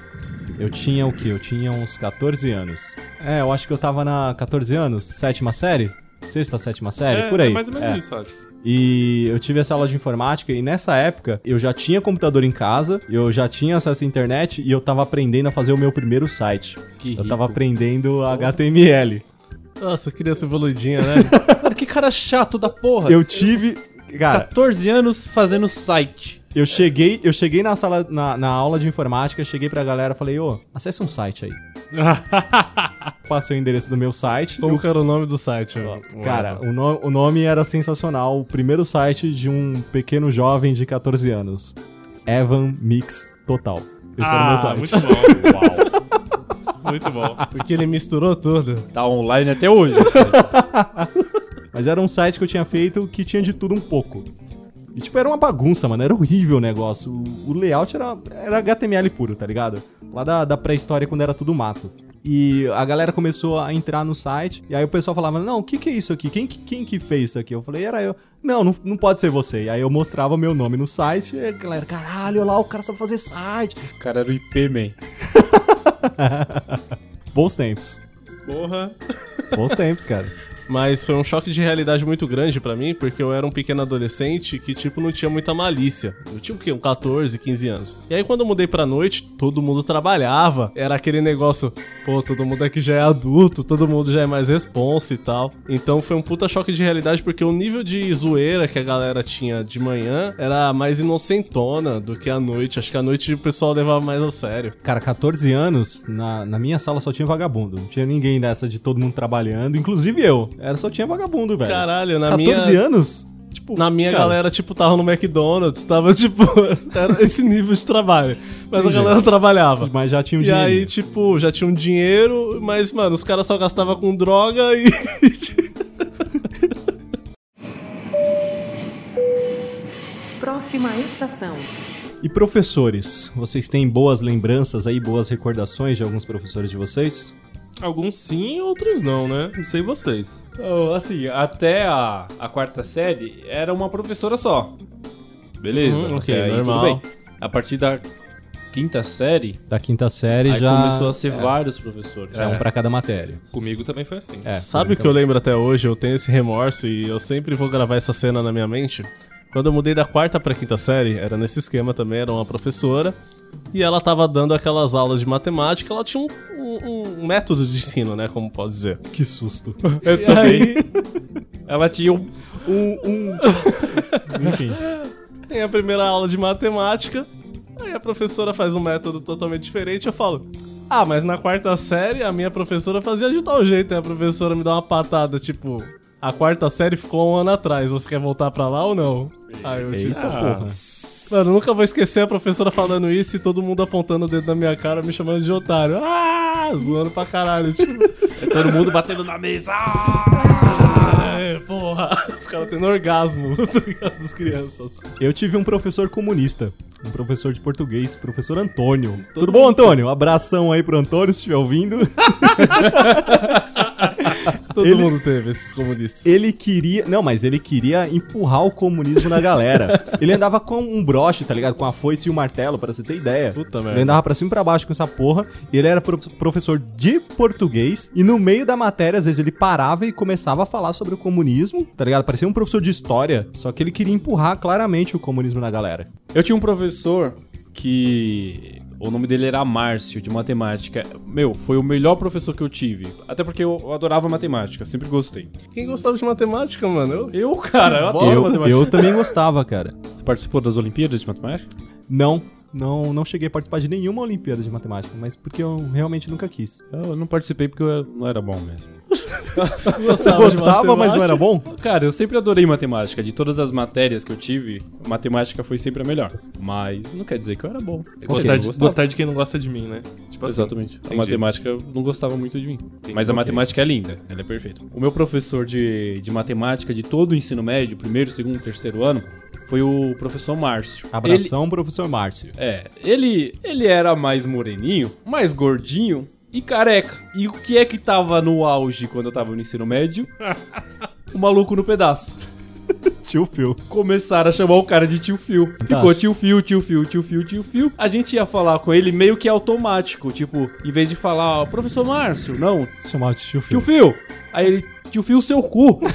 eu tinha o quê? Eu tinha uns 14 anos. É, eu acho que eu tava na 14 anos, sétima série. sexta, sétima série, é, por aí. É mais ou menos É. isso, acho. E eu tive essa aula de informática e nessa época eu já tinha computador em casa, eu já tinha acesso à internet e eu tava aprendendo a fazer o meu primeiro site. Que Eu tava rico. aprendendo HTML. Nossa, criança evoluidinha, né? Mano, que cara chato da porra. Eu tive. Cara, 14 anos fazendo site. eu cheguei, eu cheguei na sala, na, na aula de informática, cheguei pra galera e falei, ô, acesse um site aí. Passei o endereço do meu site. Como que era o nome do site? Cara, o, no- o nome era sensacional. O primeiro site de um pequeno jovem de 14 anos. Evan Mix Total. Esse era o meu Ah, site. muito bom. Uau. Muito bom. Porque ele misturou tudo. Tá online até hoje. site. Mas era um site que eu tinha feito que tinha de tudo um pouco. E tipo, era uma bagunça, mano. Era horrível o negócio. O, o layout era, era HTML puro, tá ligado? Lá da, da pré-história, quando era tudo mato. E a galera começou a entrar no site, e aí o pessoal falava, não, o que que é isso aqui? Quem, que- quem que fez isso aqui? Eu falei, era eu. Não, não, não pode ser você. E aí eu mostrava meu nome no site, e a galera, caralho, olha lá, o cara sabe fazer site. o cara era o IP, man. Bons tempos. Porra. Bons tempos, cara. Mas foi um choque de realidade muito grande pra mim, porque eu era um pequeno adolescente que, tipo, não tinha muita malícia. Eu tinha o quê? Um 14, 15 anos. E aí, quando eu mudei pra noite, todo mundo trabalhava. Era aquele negócio, pô, todo mundo aqui já é adulto, todo mundo já é mais responsa e tal. Então foi um puta choque de realidade, porque o nível de zoeira que a galera tinha de manhã era mais inocentona do que à noite. Acho que à noite o pessoal levava mais a sério. Cara, 14 anos, na, na minha sala só tinha vagabundo. Não tinha ninguém dessa de todo mundo trabalhando, inclusive eu. Era só tinha vagabundo, velho. Caralho, na 14 minha... anos? Tipo, Na minha cara, galera, tipo, tava no McDonald's, tava, tipo, era esse nível de trabalho. Mas Entendi. a galera trabalhava. Mas já tinha um E dinheiro. aí, tipo, já tinha um dinheiro, mas, mano, os caras só gastavam com droga e. Próxima estação. E professores? Vocês têm boas lembranças aí, boas recordações de alguns professores de vocês? Alguns sim, outros não, né? Não sei vocês. Oh, assim, até a, a quarta série era uma professora só. Beleza, Uhum, ok, aí normal. tudo bem. A partir da quinta série, Da quinta série aí já. começou a ser vários professores. É um pra cada matéria. Comigo também foi assim. É, Sabe o que eu lembro até hoje? Eu tenho esse remorso e eu sempre vou gravar essa cena na minha mente. Quando eu mudei da quarta pra quinta série, era nesse esquema também, era uma professora. E ela tava dando aquelas aulas de matemática, ela tinha um, um- um método de ensino, né? Como pode dizer. Que susto. Eu E aí, Ela tinha um. um, um... Enfim. tem a primeira aula de matemática, aí a professora faz um método totalmente diferente, eu falo, ah, mas na quarta série a minha professora fazia de tal jeito, aí a professora me dá uma patada, tipo, a quarta série ficou um ano atrás, você quer voltar pra lá ou não? Aí eu Eita tipo, porra. mano, eu nunca vou esquecer a professora falando isso e todo mundo apontando o dedo na minha cara, me chamando de otário. Ah, zoando pra caralho, tipo, Todo mundo batendo na mesa. é, porra, os caras tendo orgasmo, tá ligado? As crianças. Eu tive um professor comunista. Um professor de português, professor Antônio. Tudo bom, Antônio? Abração aí pro Antônio, se estiver ouvindo. Todo Ele- mundo teve esses comunistas. Ele queria. Não, mas ele queria empurrar o comunismo na galera. Ele andava com um broche, tá ligado? Com a foice e o martelo, pra você ter ideia. Puta Ele merda. andava pra cima e pra baixo com essa porra. Ele era pro- professor de português. E no meio da matéria, às vezes, ele parava e começava a falar sobre o comunismo, tá ligado? Parecia um professor de história. Só que ele queria empurrar claramente o comunismo na galera. Eu tinha um professor que. O nome dele era Márcio, de matemática. Meu, foi o melhor professor que eu tive. Até porque eu adorava matemática, sempre gostei. Quem gostava de matemática, mano? Eu... Eu, cara, eu adoro Eu, matemática. eu também gostava, cara. Você participou das Olimpíadas de Matemática? Não, não, não cheguei a participar de nenhuma Olimpíada de Matemática, mas porque eu realmente nunca quis. Eu não participei porque eu não era bom mesmo. Você gostava, mas não era bom? Cara, eu sempre adorei matemática. De todas as matérias que eu tive, matemática foi sempre a melhor. Mas não quer dizer que eu era bom. Gostar, Eu de, gostar de quem não gosta de mim, né? Tipo assim. Exatamente. A Entendi. matemática não gostava muito de mim. Mas a matemática é linda, ela é perfeita. O meu professor de, de matemática de todo o ensino médio, primeiro, segundo, terceiro ano, foi o professor Márcio. Abração, professor Márcio. Ele, é, ele, ele era mais moreninho, mais gordinho e careca. E o que é que tava no auge quando eu tava no ensino médio? o maluco no pedaço. Tio Phil. Começaram a chamar o cara de tio Phil. Ficou tio Phil, tio Phil, tio Phil, tio Phil. A gente ia falar com ele meio que automático. Tipo, em vez de falar, ó, professor Márcio, não, Chamava de tio Phil. tio Phil. Aí ele, tio Fio, seu cu.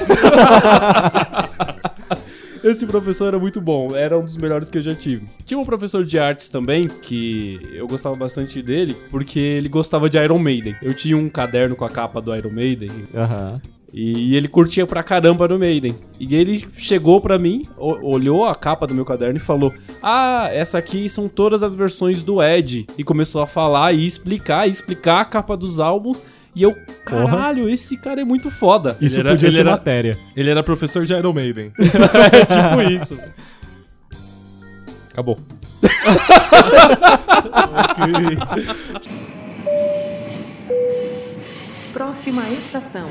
Esse professor era muito bom, era um dos melhores que eu já tive. Tinha um professor de artes também, que eu gostava bastante dele, porque ele gostava de Iron Maiden. Eu tinha um caderno com a capa do Iron Maiden, Aham. e ele curtia pra caramba no Maiden. E ele chegou pra mim, olhou a capa do meu caderno e falou: Ah, essa aqui são todas as versões do Ed. E começou a falar e explicar, e explicar a capa dos álbuns. E eu, caralho, esse cara é muito foda. Isso era- podia ele ser era- matéria. Ele era professor de Iron Maiden. é tipo isso. Acabou. Próxima estação.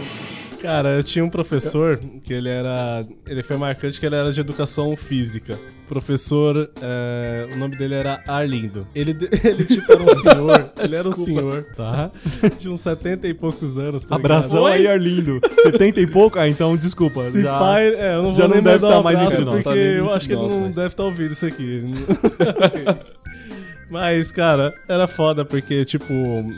Cara, eu tinha um professor que ele era. Ele foi marcante que ele era de educação física. Professor, é, o nome dele era Arlindo. Ele, ele tipo, era um senhor. ele era um Desculpa. senhor, tá? De uns 70 e poucos anos, tá Abração ligado? aí, Arlindo. 70 e pouco? Ah, então desculpa. Se já... pai, é, eu não já vou não nem deve mandar tá mais abraço, entre nós. porque Tá eu acho que ele não deve estar ouvindo isso aqui. Mas, cara, era foda porque, tipo,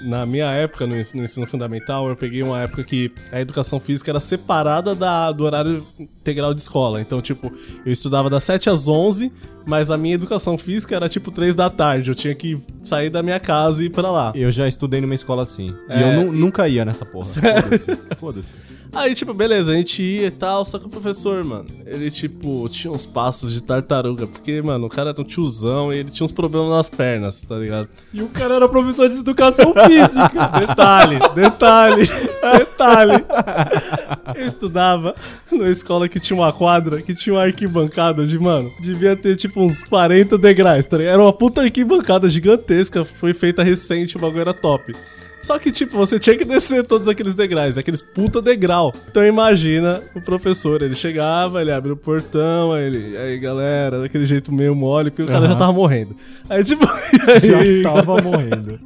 na minha época, no ensino, no ensino fundamental, eu peguei uma época que a educação física era separada da, do horário integral de escola. Então, tipo, eu estudava das 7 às 11, mas a minha educação física era, tipo, 3 da tarde. Eu tinha que sair da minha casa e ir pra lá. Eu já estudei numa escola assim. E É, eu nu- nunca ia nessa porra. Foda-se. Foda-se. Aí, tipo, beleza, a gente ia e tal, só que o professor, mano, ele, tipo, tinha uns passos de tartaruga, porque, mano, o cara era um tiozão e ele tinha uns problemas nas pernas, tá ligado? E o cara era professor de educação física. Detalhe, detalhe, detalhe. Eu estudava numa escola que tinha uma quadra, que tinha uma arquibancada de, mano, devia ter, tipo, uns 40 degraus, tá ligado? Era uma puta arquibancada gigantesca, foi feita recente, o bagulho era top. Só que, tipo, você tinha que descer todos aqueles degraus, aqueles puta degrau. Então imagina o professor, ele chegava, ele abre o portão, aí ele, aí galera, daquele jeito meio mole, porque o cara já tava morrendo. Aí, tipo, Já aí- tava morrendo.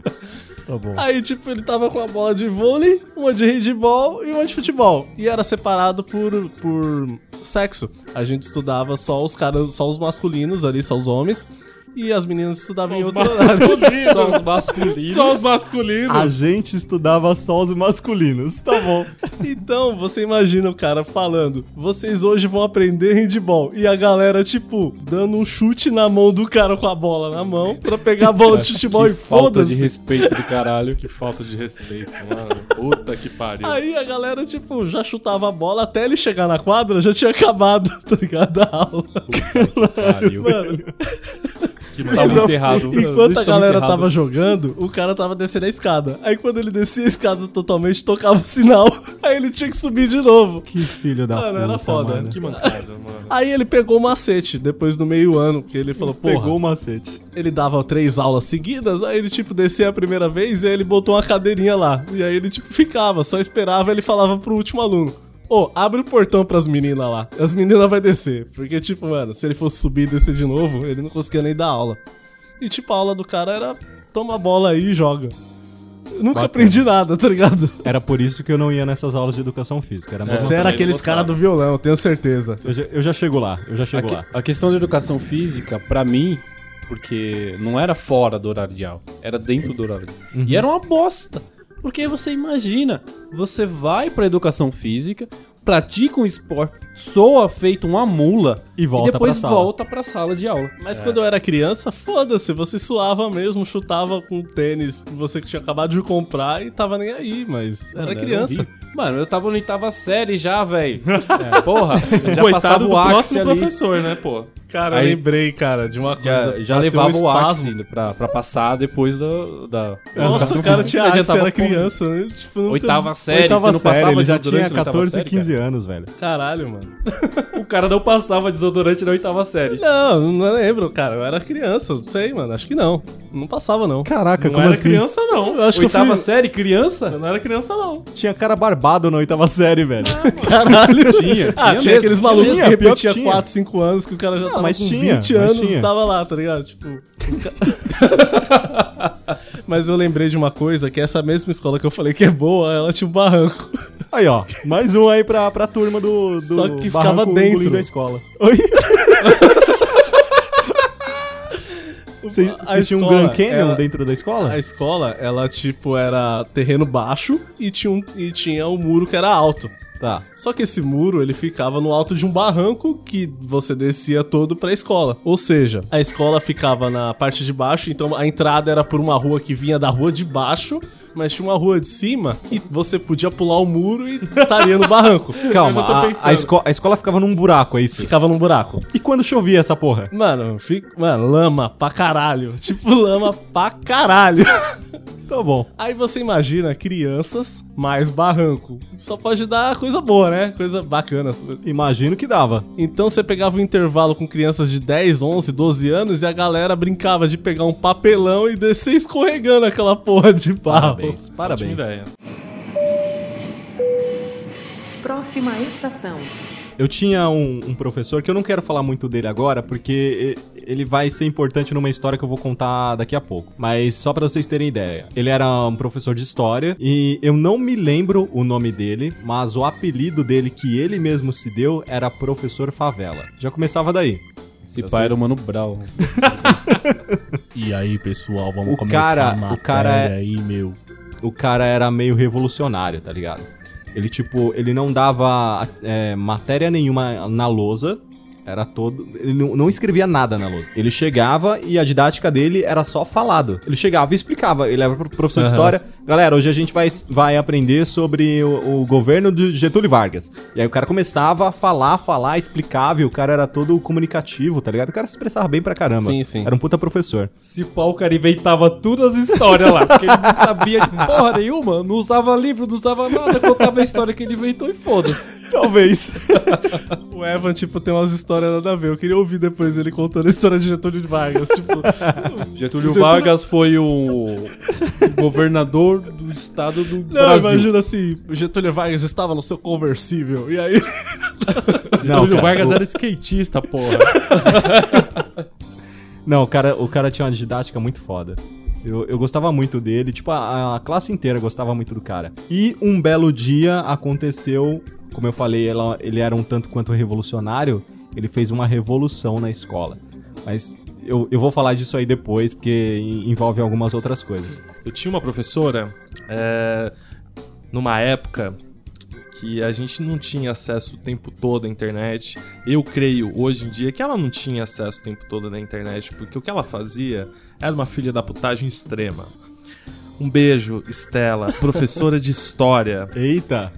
Tá bom. Aí, tipo, ele tava com a bola de vôlei, uma de handball e uma de futebol. E era separado por, por sexo. A gente estudava só os caras, só os masculinos ali, só os homens. E as meninas estudavam em os outro horário. Só os masculinos. Só os masculinos. A gente estudava só os masculinos. Tá bom. Então, você imagina o cara falando: vocês hoje vão aprender handball. E a galera, tipo, dando um chute na mão do cara com a bola na mão pra pegar a bola de futebol que e falta de foda-se. respeito do caralho. Que falta de respeito, mano. Puta que pariu. Aí a galera, tipo, já chutava a bola até ele chegar na quadra, já tinha acabado, tá ligado? A aula. Pariu. Mano, Que Tá muito errado. Enquanto a tá galera muito errado. tava jogando, o cara tava descendo a escada. Aí quando ele descia a escada totalmente, tocava o sinal. Aí ele tinha que subir de novo. Que filho da Mano, puta, era foda. mano. Que mancada, mano. Aí ele pegou o macete depois do meio ano, que ele falou, porra, Pegou o macete. ele dava três aulas seguidas, aí ele, tipo, descia a primeira vez e aí ele botou uma cadeirinha lá. E aí ele, tipo, ficava, só esperava ele falava pro último aluno. Ô, abre o portão pras meninas lá. As meninas vai descer. Porque, tipo, mano, se ele fosse subir e descer de novo, ele não conseguia nem dar aula. E, tipo, a aula do cara era toma a bola aí e joga. Eu nunca Bacana. aprendi nada, tá ligado? Era por isso que eu não ia nessas aulas de educação física. Era a mesma Você era aqueles caras do violão, tenho certeza. Eu já, eu já chego lá, eu já A, chego que- lá. a questão da educação física, pra mim, porque não era fora do horário de aula, era dentro do horário. Uhum. E era uma bosta. Porque você imagina, você vai pra educação física, pratica um esporte, soa feito uma mula E volta depois pra sala. volta pra sala de aula. Mas quando eu era criança, foda-se, você suava mesmo, chutava com tênis que você tinha acabado de comprar e tava nem aí, mas era Mano, criança. horrível. Mano, eu tava na oitava série já, velho. Porra, eu já passava Coitado do o Axe próximo ali. professor, né, pô? Cara, Aí- eu lembrei, cara, de uma coisa. Já, já bateu levava um o. Axe pra, pra passar depois da. da Nossa, o cara tinha Eu tava era criança, né? Tipo, nunca- Oitava série, Oitava você não série, passava ele já tinha na oitava 14, série, 15 anos, velho. Caralho, mano. O cara não passava desodorante na oitava série. Não, não lembro, cara. Eu era criança, não sei, mano. Acho que não. Não passava, não. Caraca, Não como era assim? criança, não. Eu acho que eu Oitava fui... série, criança? Você não era criança, não. Tinha cara barbado na oitava série, velho. Caralho. Tinha, Ah, tinha tinha mesmo. aqueles malucos Tinha, que repetiam tinha. 4, 5 anos que o cara já tava mas com tinha, 20 mas anos tinha. e tava lá, tá ligado? Tipo. mas eu lembrei de uma coisa, que essa mesma escola que eu falei que é boa, ela tinha um barranco. Aí, ó. Mais um aí pra, pra turma do, do Só que ficava dentro. engolindo a escola. Oi? Vocês A vocês tinham um Grand Canyon ela- dentro da escola? A escola, ela, tipo, era terreno baixo e tinha um, e tinha um muro que era alto. Tá. Só que esse muro, ele ficava no alto de um barranco que você descia todo pra escola. Ou seja, a escola ficava na parte de baixo, então a entrada era por uma rua que vinha da rua de baixo, mas tinha uma rua de cima que você podia pular o muro e estaria no barranco. Calma, a, a, esco- a escola ficava num buraco, é isso? Ficava num buraco. E quando chovia essa porra? Mano, fica, mano, lama pra caralho. Tipo, lama pra caralho. Tá bom. Aí você imagina crianças mais barranco. Só pode dar coisa boa, né? Coisa bacana. Imagino que dava. Então você pegava um intervalo com crianças de 10, 11, 12 anos e a galera brincava de pegar um papelão e descer escorregando aquela porra de barro. Parabéns, parabéns. ideia. Próxima estação. Eu tinha um, um professor que eu não quero falar muito dele agora, porque ele vai ser importante numa história que eu vou contar daqui a pouco. Mas só pra vocês terem ideia. Ele era um professor de história e eu não me lembro o nome dele, mas o apelido dele que ele mesmo se deu era Professor Favela. Já começava daí. Esse pai era o Mano Brown. E aí, pessoal, vamos O cara- o cara é- aí, meu. O cara era meio revolucionário, tá ligado? Ele, tipo, ele não dava é, matéria nenhuma na lousa. Era todo. Ele não, não escrevia nada na lousa. Ele chegava e a didática dele era só falado. Ele chegava e explicava. Ele era pro professor de Aham. história. Galera, hoje a gente vai, vai aprender sobre o, o governo de Getúlio Vargas. E aí o cara começava a falar, falar, explicava. E o cara era todo comunicativo, tá ligado? O cara se expressava bem pra caramba. Sim, sim. Era um puta professor. Se pau, o cara inventava todas as histórias lá. Porque ele não sabia de porra nenhuma, não usava livro, não usava nada, contava a história que ele inventou e foda-se. Talvez. O Evan, tipo, tem umas histórias nada a ver. Eu queria ouvir depois ele contando a história de Getúlio Vargas. tipo, Getúlio Vargas foi o governador do estado do não, Brasil. imagina assim: Getúlio Vargas estava no seu conversível. E aí. Não, Júlio cara, Vargas o- era skatista, porra. Não, o cara, o cara tinha uma didática muito foda. Eu, eu gostava muito dele, tipo, a, a classe inteira gostava muito do cara. E um belo dia aconteceu, como eu falei, ela- ele era um tanto quanto revolucionário, ele fez uma revolução na escola. Mas eu, eu vou falar disso aí depois, porque en- envolve algumas outras coisas. Eu tinha uma professora, é, numa época que a gente não tinha acesso o tempo todo à internet. Eu creio, hoje em dia, que ela não tinha acesso o tempo todo na internet, porque o que ela fazia era uma filha da putagem extrema. Um beijo, Estela, professora de história. Eita!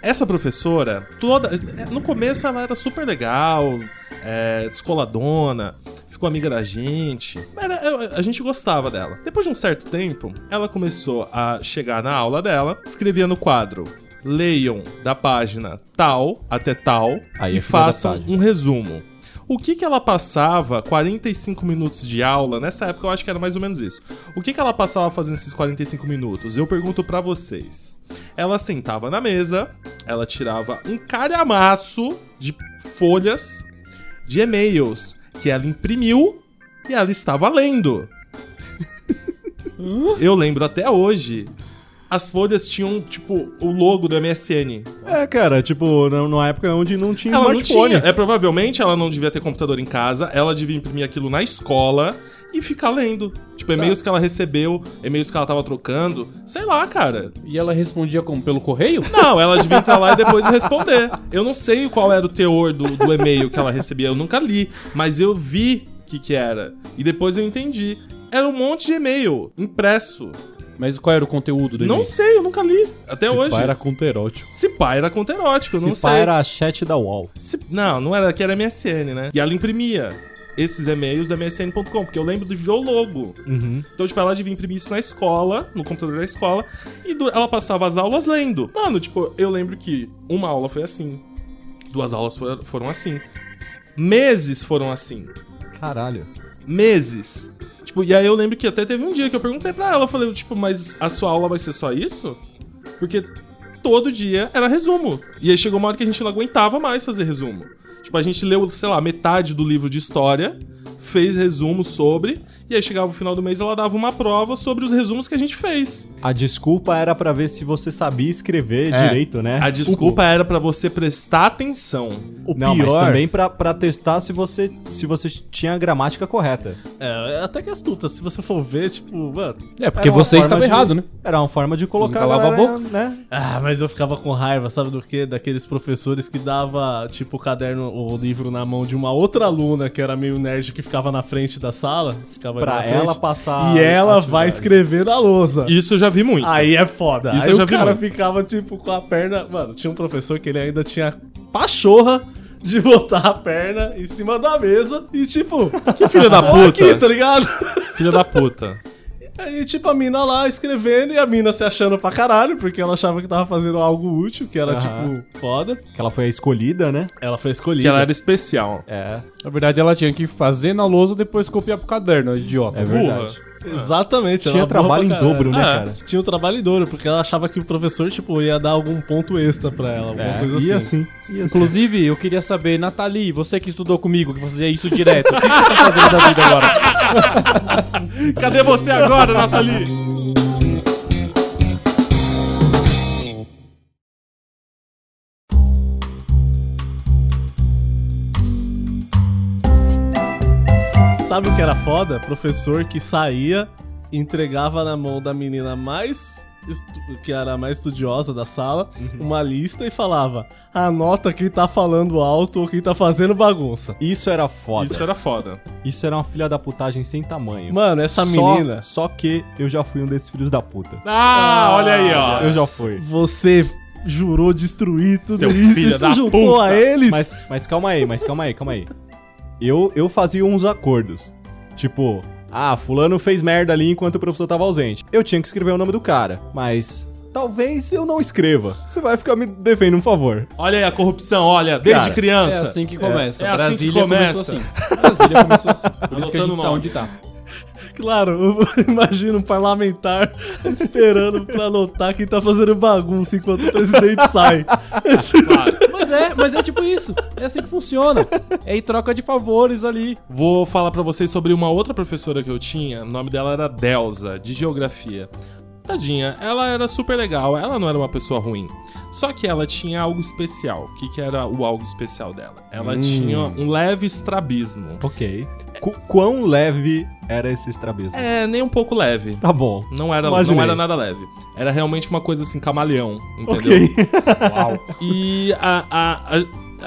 Essa professora, toda. No começo ela era super legal, é, descoladona, ficou amiga da gente. Era- a gente gostava dela. Depois de um certo tempo, ela começou a chegar na aula dela, escrevia no quadro. Leiam da página tal até tal Aí e é da façam um resumo. O que que ela passava 45 minutos de aula? Nessa época eu acho que era mais ou menos isso. O que que ela passava fazendo esses 45 minutos? Eu pergunto pra vocês. Ela sentava na mesa, ela tirava um calhamaço de folhas de e-mails que ela imprimiu e ela estava lendo. Eu lembro até hoje. As folhas tinham, tipo, o logo do MSN. É, cara, tipo, na- numa época onde não tinha Ela não smartphone. tinha. É, provavelmente ela não devia ter computador em casa, ela devia imprimir aquilo na escola e ficar lendo. Tipo, e-mails que ela recebeu, e-mails que ela tava trocando. Sei lá, cara. E ela respondia como? Pelo correio? Não, ela devia entrar lá e depois responder. Eu não sei qual era o teor do, do e-mail que ela recebia, eu nunca li, mas eu vi o que, que era. E depois eu entendi. Era um monte de e-mail impresso. Mas qual era o conteúdo do Não sei, eu nunca li. Até Esse hoje. pai era conto erótico. Se pá, era conto erótico, eu Se não pá, sei. era a chat da UOL. Se- Não, não era que era MSN, né? E ela imprimia esses e-mails da MSN.com, porque eu lembro de ver o logo. Uhum. Então, tipo, ela devia imprimir isso na escola, no computador da escola, e du- ela passava as aulas lendo. Mano, tipo, eu lembro que uma aula foi assim, duas aulas for- foram assim, meses foram assim, Caralho. meses. Tipo, e aí eu lembro que até teve um dia que eu perguntei pra ela, falei, tipo, mas a sua aula vai ser só isso? Porque todo dia era resumo. E aí chegou uma hora que a gente não aguentava mais fazer resumo. Tipo, a gente leu, sei lá, metade do livro de história, fez resumo sobre, e aí chegava o final do mês ela dava uma prova sobre os resumos que a gente fez. A desculpa era pra ver se você sabia escrever É. direito, né? A desculpa era pra você prestar atenção. O Não, pior. mas também pra, pra testar se você, se você tinha a gramática correta. É, até que astuta. Se você for ver, tipo, mano. É, porque você estava de- errado, né? Era uma forma de colocar calava a galera, boca. né? Ah, mas eu ficava com raiva, sabe do quê? Daqueles professores que dava, tipo, o caderno, o livro na mão de uma outra aluna que era meio nerd que ficava na frente da sala. Ficava Pra na frente, ela passar E ela vai escrever na lousa. Isso eu já vi muito. Aí é foda. Isso Aí eu já o vi cara muito. ficava, tipo, com a perna. Mano, tinha um professor que ele ainda tinha pachorra de botar a perna em cima da mesa e, tipo. Que filho da "Ó aqui, puta. tá ligado? Filho da puta. Aí, tipo, a mina lá escrevendo e a mina se achando pra caralho, porque ela achava que tava fazendo algo útil, que era, Aham. tipo, foda. Que ela foi a escolhida, né? Ela foi escolhida. Que ela era especial. É, Na verdade, ela tinha que fazer na lousa depois copiar pro caderno, idiota. é verdade. Exatamente. Tinha trabalho em dobro, né, É. cara? Tinha um trabalho em dobro, porque ela achava que o professor, tipo, ia dar algum ponto extra pra ela, alguma coisa assim. e assim. E assim. Inclusive, eu queria saber, Nathalie, você que estudou comigo, que fazia isso direto, o que, que você tá fazendo da vida agora? Cadê você agora, Nathalie? Sabe o que era foda? Professor que saía, entregava na mão da menina mais. que era a mais estudiosa da sala, Uhum. uma lista e falava: anota quem tá falando alto ou quem tá fazendo bagunça. Isso era foda. Isso era foda. Isso era uma filha da putagem sem tamanho. Mano, essa Só- menina. Só que eu já fui um desses filhos da puta. Ah, olha aí, ó. Eu já fui. Você jurou destruir tudo Seu isso filho e da se juntou puta. a eles. Mas, mas calma aí, mas calma aí, calma aí. Eu, eu fazia uns acordos. Tipo, ah, fulano fez merda ali enquanto o professor tava ausente. Eu tinha que escrever o nome do cara, mas talvez eu não escreva. Você vai ficar me devendo um favor. Olha aí a corrupção, olha, desde Cara, criança. É assim que começa. É assim que Brasília começa. começou assim. Brasília começou assim. Por isso que a gente tá onde tá. Claro, eu imagino um parlamentar esperando pra anotar quem tá fazendo bagunça enquanto o presidente sai. Claro. Mas é, mas é tipo isso. É assim que funciona. É em troca de favores ali. Vou falar pra vocês sobre uma outra professora que eu tinha. O nome dela era Delza, de geografia. Tadinha, ela era super legal, ela não era uma pessoa ruim. Só que ela tinha algo especial. O que, que era o algo especial dela? Ela Hum. tinha um leve estrabismo. Ok. Qu- quão leve era esse estrabismo? É, nem um pouco leve. Tá bom. Não era, Imaginei. não era nada leve. Era realmente uma coisa assim, camaleão, entendeu? Ok. Uau. E a, a- a-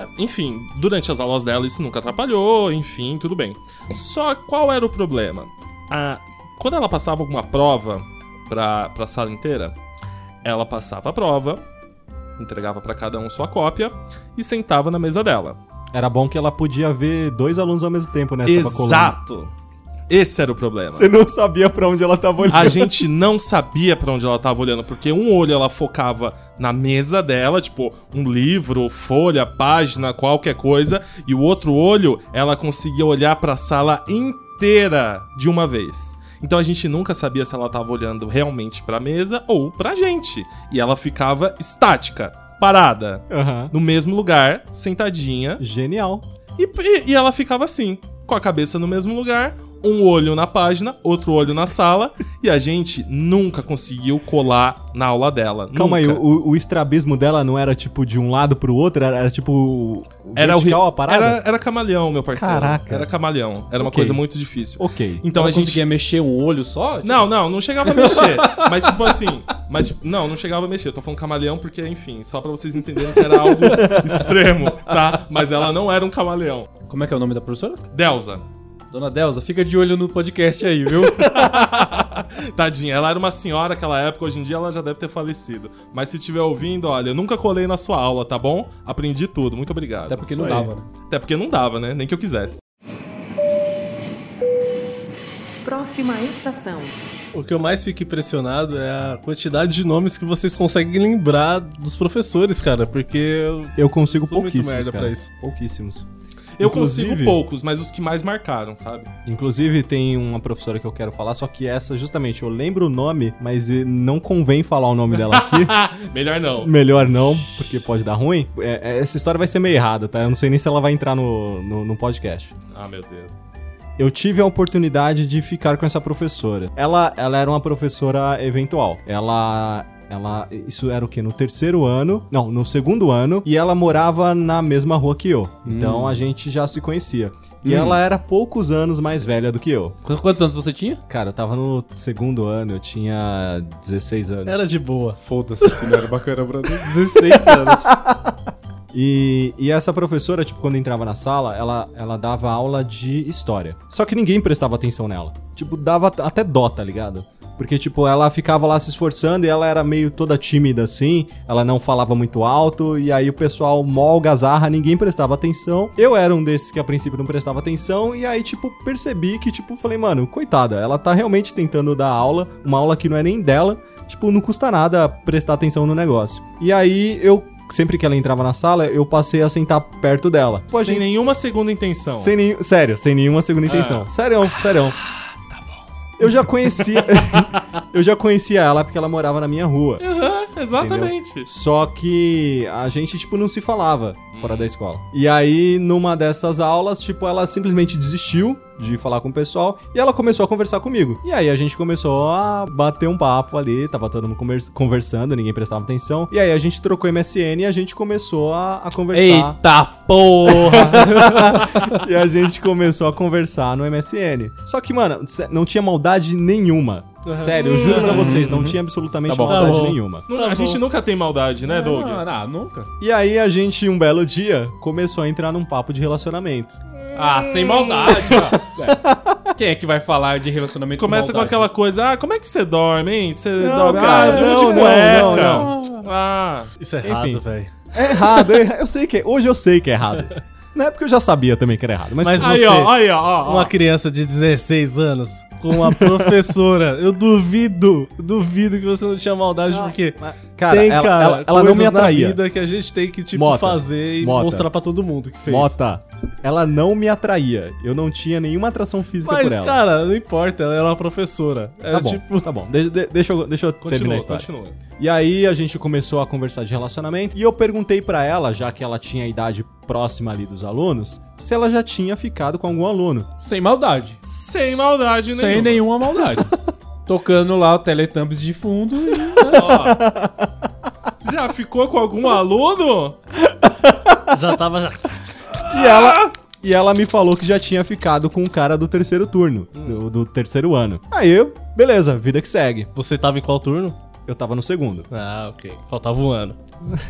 a- Enfim, durante as aulas dela isso nunca atrapalhou, enfim, tudo bem. Só qual era o problema? A- quando ela passava alguma prova pra, pra sala inteira, ela passava a prova, entregava pra cada um sua cópia e sentava na mesa dela. Era bom que ela podia ver dois alunos ao mesmo tempo, né? Exato! Esse era o problema. Você não sabia pra onde ela tava olhando. A gente não sabia pra onde ela tava olhando, porque um olho ela focava na mesa dela, tipo, um livro, folha, página, qualquer coisa, e o outro olho ela conseguia olhar pra sala inteira de uma vez. Então a gente nunca sabia se ela tava olhando realmente pra mesa ou pra gente. E ela ficava estática, parada, Aham. no mesmo lugar, sentadinha, Genial. e, e- e ela ficava assim, com a cabeça no mesmo lugar, um olho na página, outro olho na sala, e a gente nunca conseguiu colar na aula dela. Calma aí, nunca. o, o estrabismo dela não era tipo de um lado pro outro, era, era tipo o Era vertical horrível. a parada? Era, era camaleão, meu parceiro. Caraca. Era camaleão. Era uma coisa muito difícil. Ok. Então Ela a gente. conseguia mexer um olho só? Não, não, não chegava a mexer. mas, tipo assim. Mas, tipo, não, não chegava a mexer. Eu tô falando camaleão porque, enfim, só pra vocês entenderem que era algo extremo, tá? Mas ela não era um camaleão. Como é que é o nome da professora? Delza. Dona Delza, fica de olho no podcast aí, viu? Tadinha, ela era uma senhora naquela época, hoje em dia ela já deve ter falecido. Mas se estiver ouvindo, olha, eu nunca colei na sua aula, tá bom? Aprendi tudo, muito obrigado. Até porque Isso não aí. dava, né? Até porque não dava, né? Nem que eu quisesse. Próxima estação. O que eu mais fico impressionado é a quantidade de nomes que vocês conseguem lembrar dos professores, cara, porque eu Eu consigo Sou muito pouquíssimos, merda cara. pra isso. Pouquíssimos. Eu Inclusive- consigo poucos, mas os que mais marcaram, sabe? Inclusive, tem uma professora que eu quero falar, só que essa, justamente, eu lembro o nome, mas não convém falar o nome dela aqui. Melhor não. Melhor não, porque pode dar ruim. É, é, essa história vai ser meio errada, tá? Eu não sei nem se ela vai entrar no, no, no podcast. Ah, meu Deus. Eu tive a oportunidade de ficar com essa professora. Ela, ela era uma professora eventual. Ela ela. Isso era o quê? No terceiro ano. Não, no segundo ano. E ela morava na mesma rua que eu. Então a gente já se conhecia. E ela era poucos anos mais velha do que eu. Qu- Quantos anos você tinha? Cara, eu tava no segundo ano, eu tinha 16 anos. Era de boa. Foda-se, se não era bacana pra mim. 16 anos. E, e essa professora, tipo, quando entrava na sala, ela, ela dava aula de história. Só que ninguém prestava atenção nela. Tipo, dava até dó, tá ligado? Porque, tipo, ela ficava lá se esforçando e ela era meio toda tímida assim, ela não falava muito alto, e aí o pessoal mó algazarra, ninguém prestava atenção. Eu era um desses que a princípio não prestava atenção, e aí, tipo, percebi que, tipo, falei, mano, coitada, ela tá realmente tentando dar aula, uma aula que não é nem dela, tipo, não custa nada prestar atenção no negócio. E aí eu. Sempre que ela entrava na sala, eu passei a sentar perto dela. Pô, Sem gente- nenhuma segunda intenção. sem nenhum, sério, sem nenhuma segunda intenção. Sério, sério. Eu já conhecia. eu já conhecia ela porque ela morava na minha rua. Aham, exatamente. Só que a gente, tipo, não se falava fora da escola. E aí, numa dessas aulas, tipo, ela simplesmente desistiu de falar com o pessoal e ela começou a conversar comigo. E aí a gente começou a bater um papo ali, tava todo mundo convers- conversando, ninguém prestava atenção. E aí a gente trocou MSN e a gente começou a, a conversar. Eita porra! e a gente começou a conversar no MSN. Só que, mano, não tinha maldade nenhuma. Sério, eu juro pra vocês, não tinha absolutamente Tá bom. maldade Tá nenhuma. Não- Tá a bom. gente nunca tem maldade, né, Doug? Não, não, nunca. E aí a gente, um belo dia, começou a entrar num papo de relacionamento. Ah, sem maldade, ó. Quem é que vai falar de relacionamento Começa com maldade? aquela coisa, ah, como é que você dorme, hein? Você Não, dorme, cara, ah, eu durmo não, de não, cueca. não, Ah, Isso é errado, velho. É errado, é eu sei que é, hoje eu sei que é errado. Na época eu já sabia também que era errado, mas, Mas aí, você- ó, aí, ó, ó. Uma criança de 16 anos com uma professora. Eu duvido, duvido que você não tinha maldade, porque mas, cara, tem, ela, cara, ela, ela não coisas me na atraía. vida que a gente tem que, tipo, Mota, fazer e Mota. mostrar pra todo mundo que fez. Mota, ela não me atraía. Eu não tinha nenhuma atração física Mas, por ela. cara, não importa, ela era uma professora. Era tá bom, tipo. tá bom. De- de- deixa eu, deixa eu terminar a Continua, história. continua. E aí a gente começou a conversar de relacionamento e eu perguntei pra ela, já que ela tinha a idade próxima ali dos alunos, se ela já tinha ficado com algum aluno. Sem maldade. Sem maldade nenhuma. Sem nenhuma maldade. Tocando lá o Teletubbies de fundo e... Ó, já ficou com algum aluno? Já tava. E ela e ela me falou que já tinha ficado com o cara do terceiro turno, do, do terceiro ano. Aí beleza, vida que segue. Você tava em qual turno? Eu tava no segundo. Ah, ok. Faltava um ano.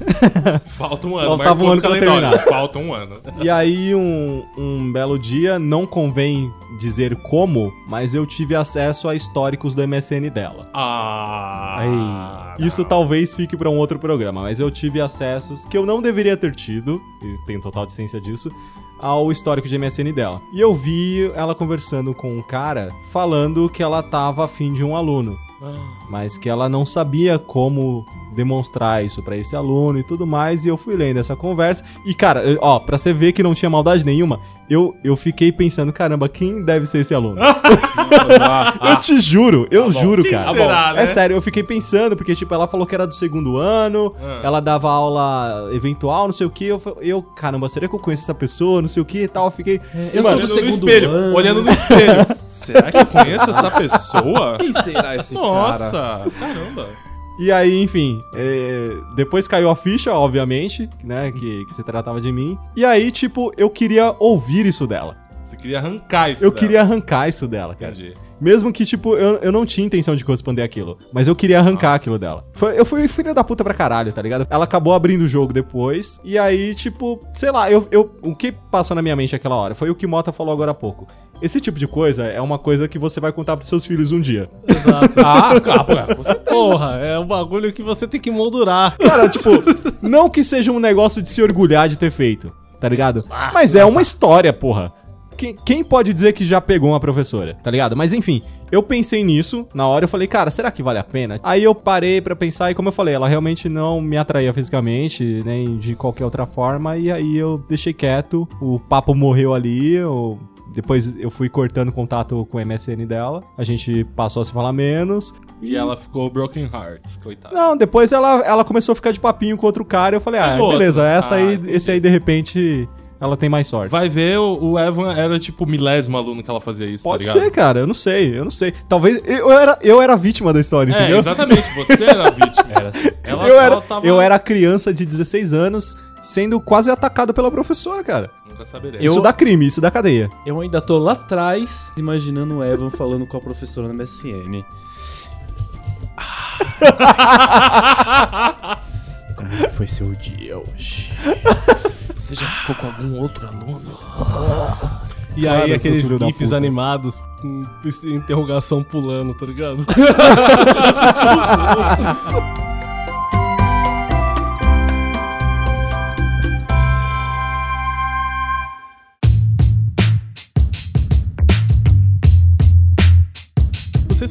Falta um ano. Faltava um no ano pra terminar. Falta um ano. E aí, um, um belo dia, não convém dizer como, mas eu tive acesso a históricos do MSN dela. Ah. Isso talvez fique pra um outro programa, mas eu tive acessos que eu não deveria ter tido, e tenho total ciência disso, ao histórico de MSN dela. E eu vi ela conversando com um cara falando que ela tava afim de um aluno, mas que ela não sabia como demonstrar isso pra esse aluno e tudo mais, e eu fui lendo essa conversa. E cara, ó, pra você ver que não tinha maldade nenhuma, eu, eu fiquei pensando, caramba, quem deve ser esse aluno? eu te juro, eu juro, Quem cara. será, né? É sério, eu fiquei pensando, porque, tipo, ela falou que era do segundo ano, Ah. ela dava aula eventual, não sei o que. Eu, eu, caramba, será que eu conheço essa pessoa, não sei o que e tal? Eu fiquei. Eu Mano, sou do Olhando no espelho, ano. olhando no espelho. Será que eu conheço essa pessoa? Quem será esse cara? Nossa, caramba. E aí, enfim, é, depois caiu a ficha, obviamente, né, que, que se tratava de mim. E aí, tipo, eu queria ouvir isso dela. Você queria arrancar isso Eu dela. queria arrancar isso dela, cara. Entendi. Mesmo que, tipo, eu, eu não tinha intenção de corresponder aquilo. Mas eu queria arrancar Nossa. aquilo dela. Foi- eu fui filho da puta pra caralho, tá ligado? Ela acabou abrindo o jogo depois. E aí, tipo, sei lá, eu, eu, o que passou na minha mente aquela hora foi o que Mota falou agora há pouco. Esse tipo de coisa é uma coisa que você vai contar pros seus filhos um dia. Exato. Ah, cara, você Porra, é um bagulho que você tem que moldurar. Cara, tipo, não que seja um negócio de se orgulhar de ter feito, tá ligado? Mas é uma história, porra. Quem, quem pode dizer que já pegou uma professora, tá ligado? Mas enfim, eu pensei nisso na hora, eu falei, cara, será que vale a pena? Aí eu parei pra pensar e como eu falei, ela realmente não me atraía fisicamente, nem de qualquer outra forma, e aí eu deixei quieto, o papo morreu ali, eu... Depois eu fui cortando contato com o MSN dela, a gente passou a se falar menos, E ela ficou broken heart, coitada. não, depois ela, ela começou a ficar de papinho com outro cara. Eu falei, ah, Pegou beleza, outro. essa Ah, aí, entendi. esse aí de repente ela tem mais sorte. Vai ver, o, Evan era tipo o milésimo aluno que ela fazia isso, Pode tá ligado? ser, cara, eu não sei, eu não sei. Talvez eu era, eu era a vítima da história, É, entendeu? exatamente, você era a vítima. Era assim. Ela eu, era, tava- eu era criança de 16 anos sendo quase atacado pela professora, cara. Nunca saberei. Eu- Isso dá crime, isso dá cadeia. Eu ainda tô lá atrás, imaginando o Evan falando com a professora na MSN. Como foi seu dia hoje? Você já ficou com algum outro aluno? E Cara, aí aqueles gifs animados com interrogação pulando, tá ligado?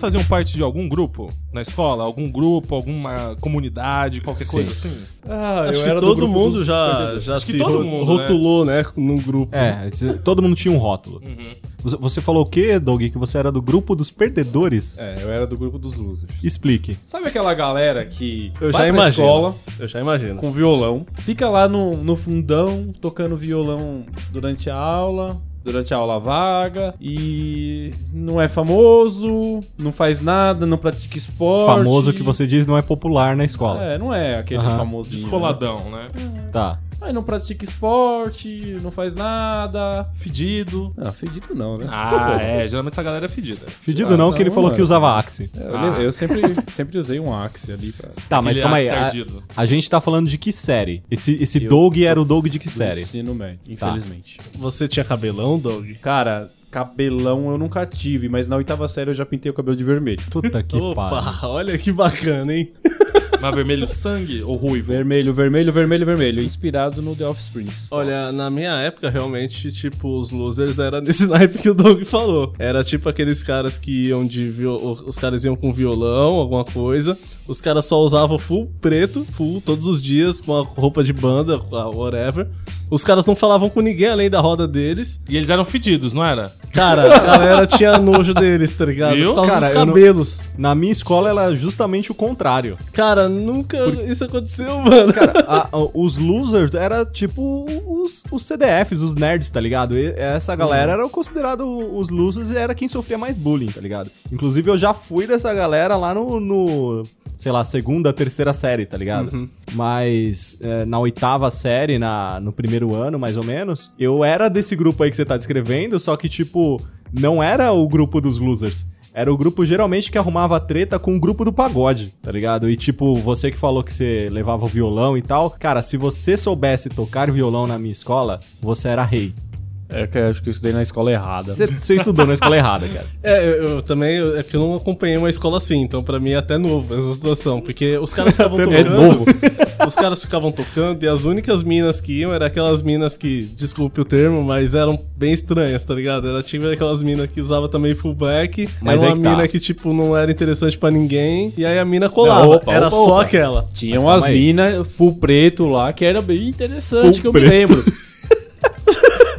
faziam parte de algum grupo na escola? Algum grupo, alguma comunidade, qualquer Sim. coisa assim? Ah, Acho que todo mundo já, já Acho que se todo mundo, rotulou, né? num grupo. É, todo mundo tinha um rótulo. Uhum. Você- Você falou o quê, Doug? Que você era do grupo dos perdedores? É, eu era do grupo dos losers. Explique. Sabe aquela galera que Eu vai já pra imagino. escola Eu já imagino. com violão, fica lá no, no fundão tocando violão durante a aula, durante a aula vaga e não é famoso, não faz nada, não pratica esporte. Famoso que você diz não é popular na escola. É, não é aqueles Aham. famosinhos. né? Descoladão, né? Tá. Aí não pratica esporte, não faz nada. Fedido. Não, fedido não, né? Ah, é. Geralmente essa galera é fedida. Fedido Ah, não, que ele não, falou mano. que usava Axe. É, eu, Ah. eu sempre, sempre usei um Axe ali pra. Tá, mas calma aí. A, a gente tá falando de que série? Esse, esse Eu- Doug era o Doug de que do série? Ensino médio, infelizmente. Você tinha cabelão, Doug? Cara, cabelão eu nunca tive, mas na oitava série eu já pintei o cabelo de vermelho. Puta que pariu. Olha que bacana, hein? Mas vermelho sangue ou ruivo? Vermelho, vermelho, vermelho, vermelho. Inspirado no The Offspring. Olha, na minha época, realmente, tipo, os losers era nesse naipe que o Doug falou. Era tipo aqueles caras que iam de viol... Os caras iam com violão, alguma coisa. Os caras só usavam full preto, full, todos os dias, com a roupa de banda, whatever. Os caras não falavam com ninguém além da roda deles. E eles eram fedidos, não era? Cara, a galera tinha nojo deles, tá ligado? Viu? Por causa Cara, dos eu não- cabelos. Na minha escola era justamente o contrário. Cara, nunca isso aconteceu, mano. Cara, a- a- os losers era tipo os, os CDFs, os nerds, tá ligado? E essa galera era considerado os losers e era quem sofria mais bullying, tá ligado? Inclusive eu já fui dessa galera lá no, no, sei lá, segunda, terceira série, tá ligado? Mas é, na oitava série, na, no primeiro ano, mais ou menos, eu era desse grupo aí que você tá descrevendo, só que, tipo, não era o grupo dos losers. Era o grupo geralmente que arrumava treta com o grupo do pagode, tá ligado? E tipo, você que falou que você levava o violão e tal, cara, se você soubesse tocar violão na minha escola, você era rei. É que eu acho que eu estudei na escola errada. Você, você estudou na escola errada, cara. É, eu, eu também, eu- é que eu não acompanhei uma escola assim, então pra mim é até novo essa situação, porque os caras ficavam tocando. É novo. Os caras ficavam tocando e as únicas minas que iam eram aquelas minas que, desculpe o termo, mas eram bem estranhas, tá ligado? Era tipo aquelas minas que usava também full black, Mas era uma que tá. mina que, tipo, não era interessante pra ninguém, e aí a mina colava. Não, opa, era opa, só opa. aquela. Tinha Mas umas calma aí. minas full preto lá que era bem interessante, Full que eu preto. me lembro.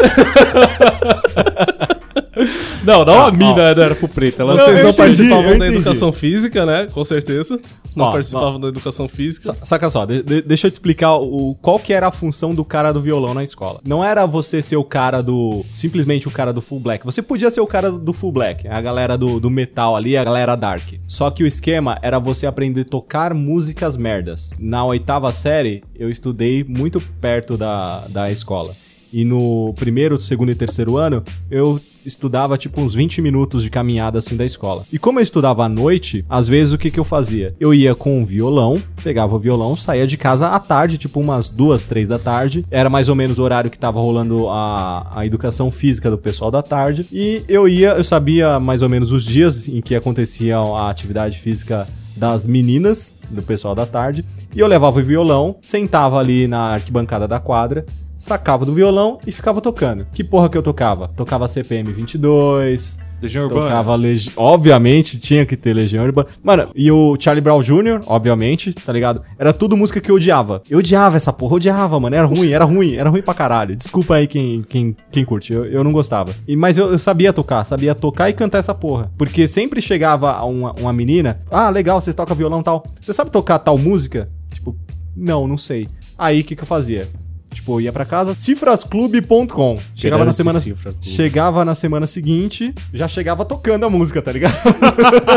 não, não a mina era full preta. Ela Vocês não entendi, participavam da educação física, né? Com certeza. Não Ó, participavam da educação física. Sa- Saca só, de- de- deixa eu te explicar o, qual que era a função do cara do violão na escola. Não era você ser o cara do. simplesmente o cara do full black. Você podia ser o cara do full black, a galera do, do metal ali, a galera dark. Só que o esquema era você aprender a tocar músicas merdas. Na oitava série, eu estudei muito perto da, da escola. E no primeiro, segundo e terceiro ano, eu estudava tipo uns 20 minutos de caminhada assim da escola. E como eu estudava à noite, às vezes o que que eu fazia? Eu ia com o violão, pegava o violão, saía de casa à tarde, tipo umas duas, três da tarde. Era mais ou menos o horário que tava rolando a, a educação física do pessoal da tarde. E eu ia, eu sabia mais ou menos os dias em que acontecia a atividade física das meninas, do pessoal da tarde, e eu levava o violão, sentava ali na arquibancada da quadra, sacava do violão e ficava tocando. Que porra que eu tocava? Tocava CPM 22, Legião Urbana. tocava Legião... Obviamente tinha que ter Legião Urbana. Mano, e o Charlie Brown Jr., obviamente, tá ligado? Era tudo música que eu odiava. Eu odiava essa porra, eu odiava, mano. Era ruim, era ruim, era ruim pra caralho. Desculpa aí quem, quem, quem curte, eu, eu não gostava. E, mas eu, eu sabia tocar, sabia tocar e cantar essa porra. Porque sempre chegava uma, uma menina, ah, legal, você toca violão e tal. Você sabe tocar tal música? Tipo, não, não sei. Aí o que, que eu fazia? Tipo, eu ia pra casa, cifrasclube.com. Chegava na semana Cifra chegava na semana seguinte, já chegava tocando a música, tá ligado?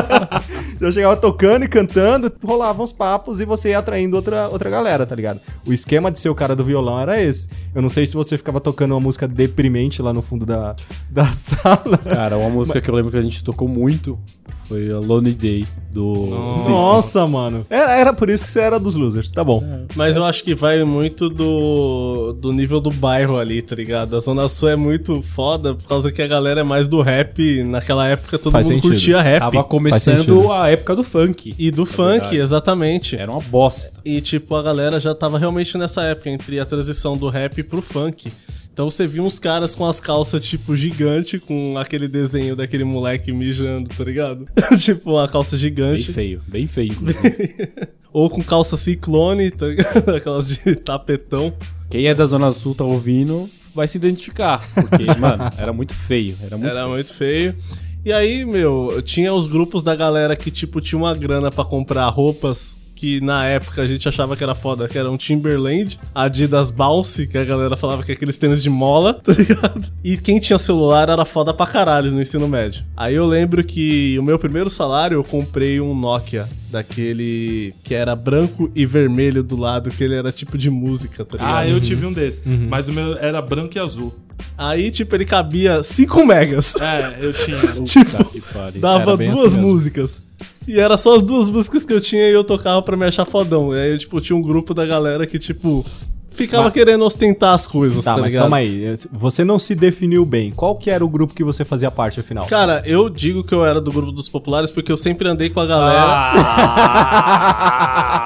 já chegava tocando e cantando, rolavam os papos e você ia atraindo outra, outra galera, tá ligado? O esquema de ser o cara do violão era esse. Eu não sei se você ficava tocando uma música deprimente lá no fundo da, da sala. Cara, uma música que eu lembro que a gente tocou muito foi a Lonely Day do System. Nossa, mano. Era, era por isso que você era dos losers, tá bom. Mas eu acho que vai muito do, do nível do bairro ali, tá ligado? A Zona Sul é muito foda por causa que a galera é mais do rap. Naquela época todo Faz mundo sentido. curtia rap. Tava começando a época do funk. E do funk, verdade. exatamente. Era uma bosta. E, tipo, a galera já tava realmente nessa época, entre a transição do rap pro funk. Então você viu uns caras com as calças, tipo, gigante, com aquele desenho daquele moleque mijando, tá ligado? tipo, uma calça Bem gigante. feio, bem feio, inclusive. Ou com calça ciclone, tá ligado? Aquelas de tapetão. Quem é da Zona Sul tá ouvindo vai se identificar. Porque, mano, era muito feio. Era muito Era feio. muito feio. E aí, meu, tinha os grupos da galera que, tipo, tinha uma grana pra comprar roupas que na época a gente achava que era foda, que eram Timberland, Adidas Bounce, que a galera falava que é aqueles tênis de mola, tá ligado? E quem tinha celular era foda pra caralho no ensino médio. Aí eu lembro que o meu primeiro salário eu comprei um Nokia, daquele que era branco e vermelho do lado, que ele era tipo de música, tá ligado? Ah, eu tive um desses. Mas o meu era branco e azul. Aí, tipo, ele cabia 5 megas. É, eu tinha. tipo, que pariu. dava Era duas assim mesmo. músicas. E era só as duas músicas que eu tinha e eu tocava pra me achar fodão. E aí, eu, tipo, tinha um grupo da galera que, tipo, ficava Mas- querendo ostentar as coisas, tá, Tá, mas ligado? calma aí. Você não se definiu bem. Qual que era o grupo que você fazia parte, afinal? Cara, eu digo que eu era do grupo dos populares porque eu sempre andei com a galera. Ah,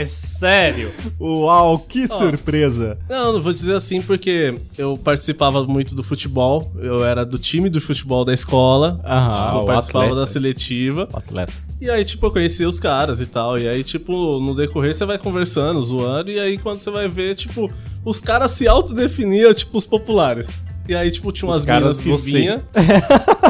é sério. Uau, que surpresa. Não, não vou dizer assim porque eu participava muito do futebol. Eu era do time do futebol da escola. Aham, tipo, eu participava atleta. da seletiva. O atleta. E aí, tipo, eu conhecia os caras e tal. E aí, tipo, no decorrer você vai conversando, zoando. E aí, quando você vai ver, tipo, os caras se autodefiniam, tipo, os populares. E aí, tipo, tinha Os umas caras, minas que você. vinha.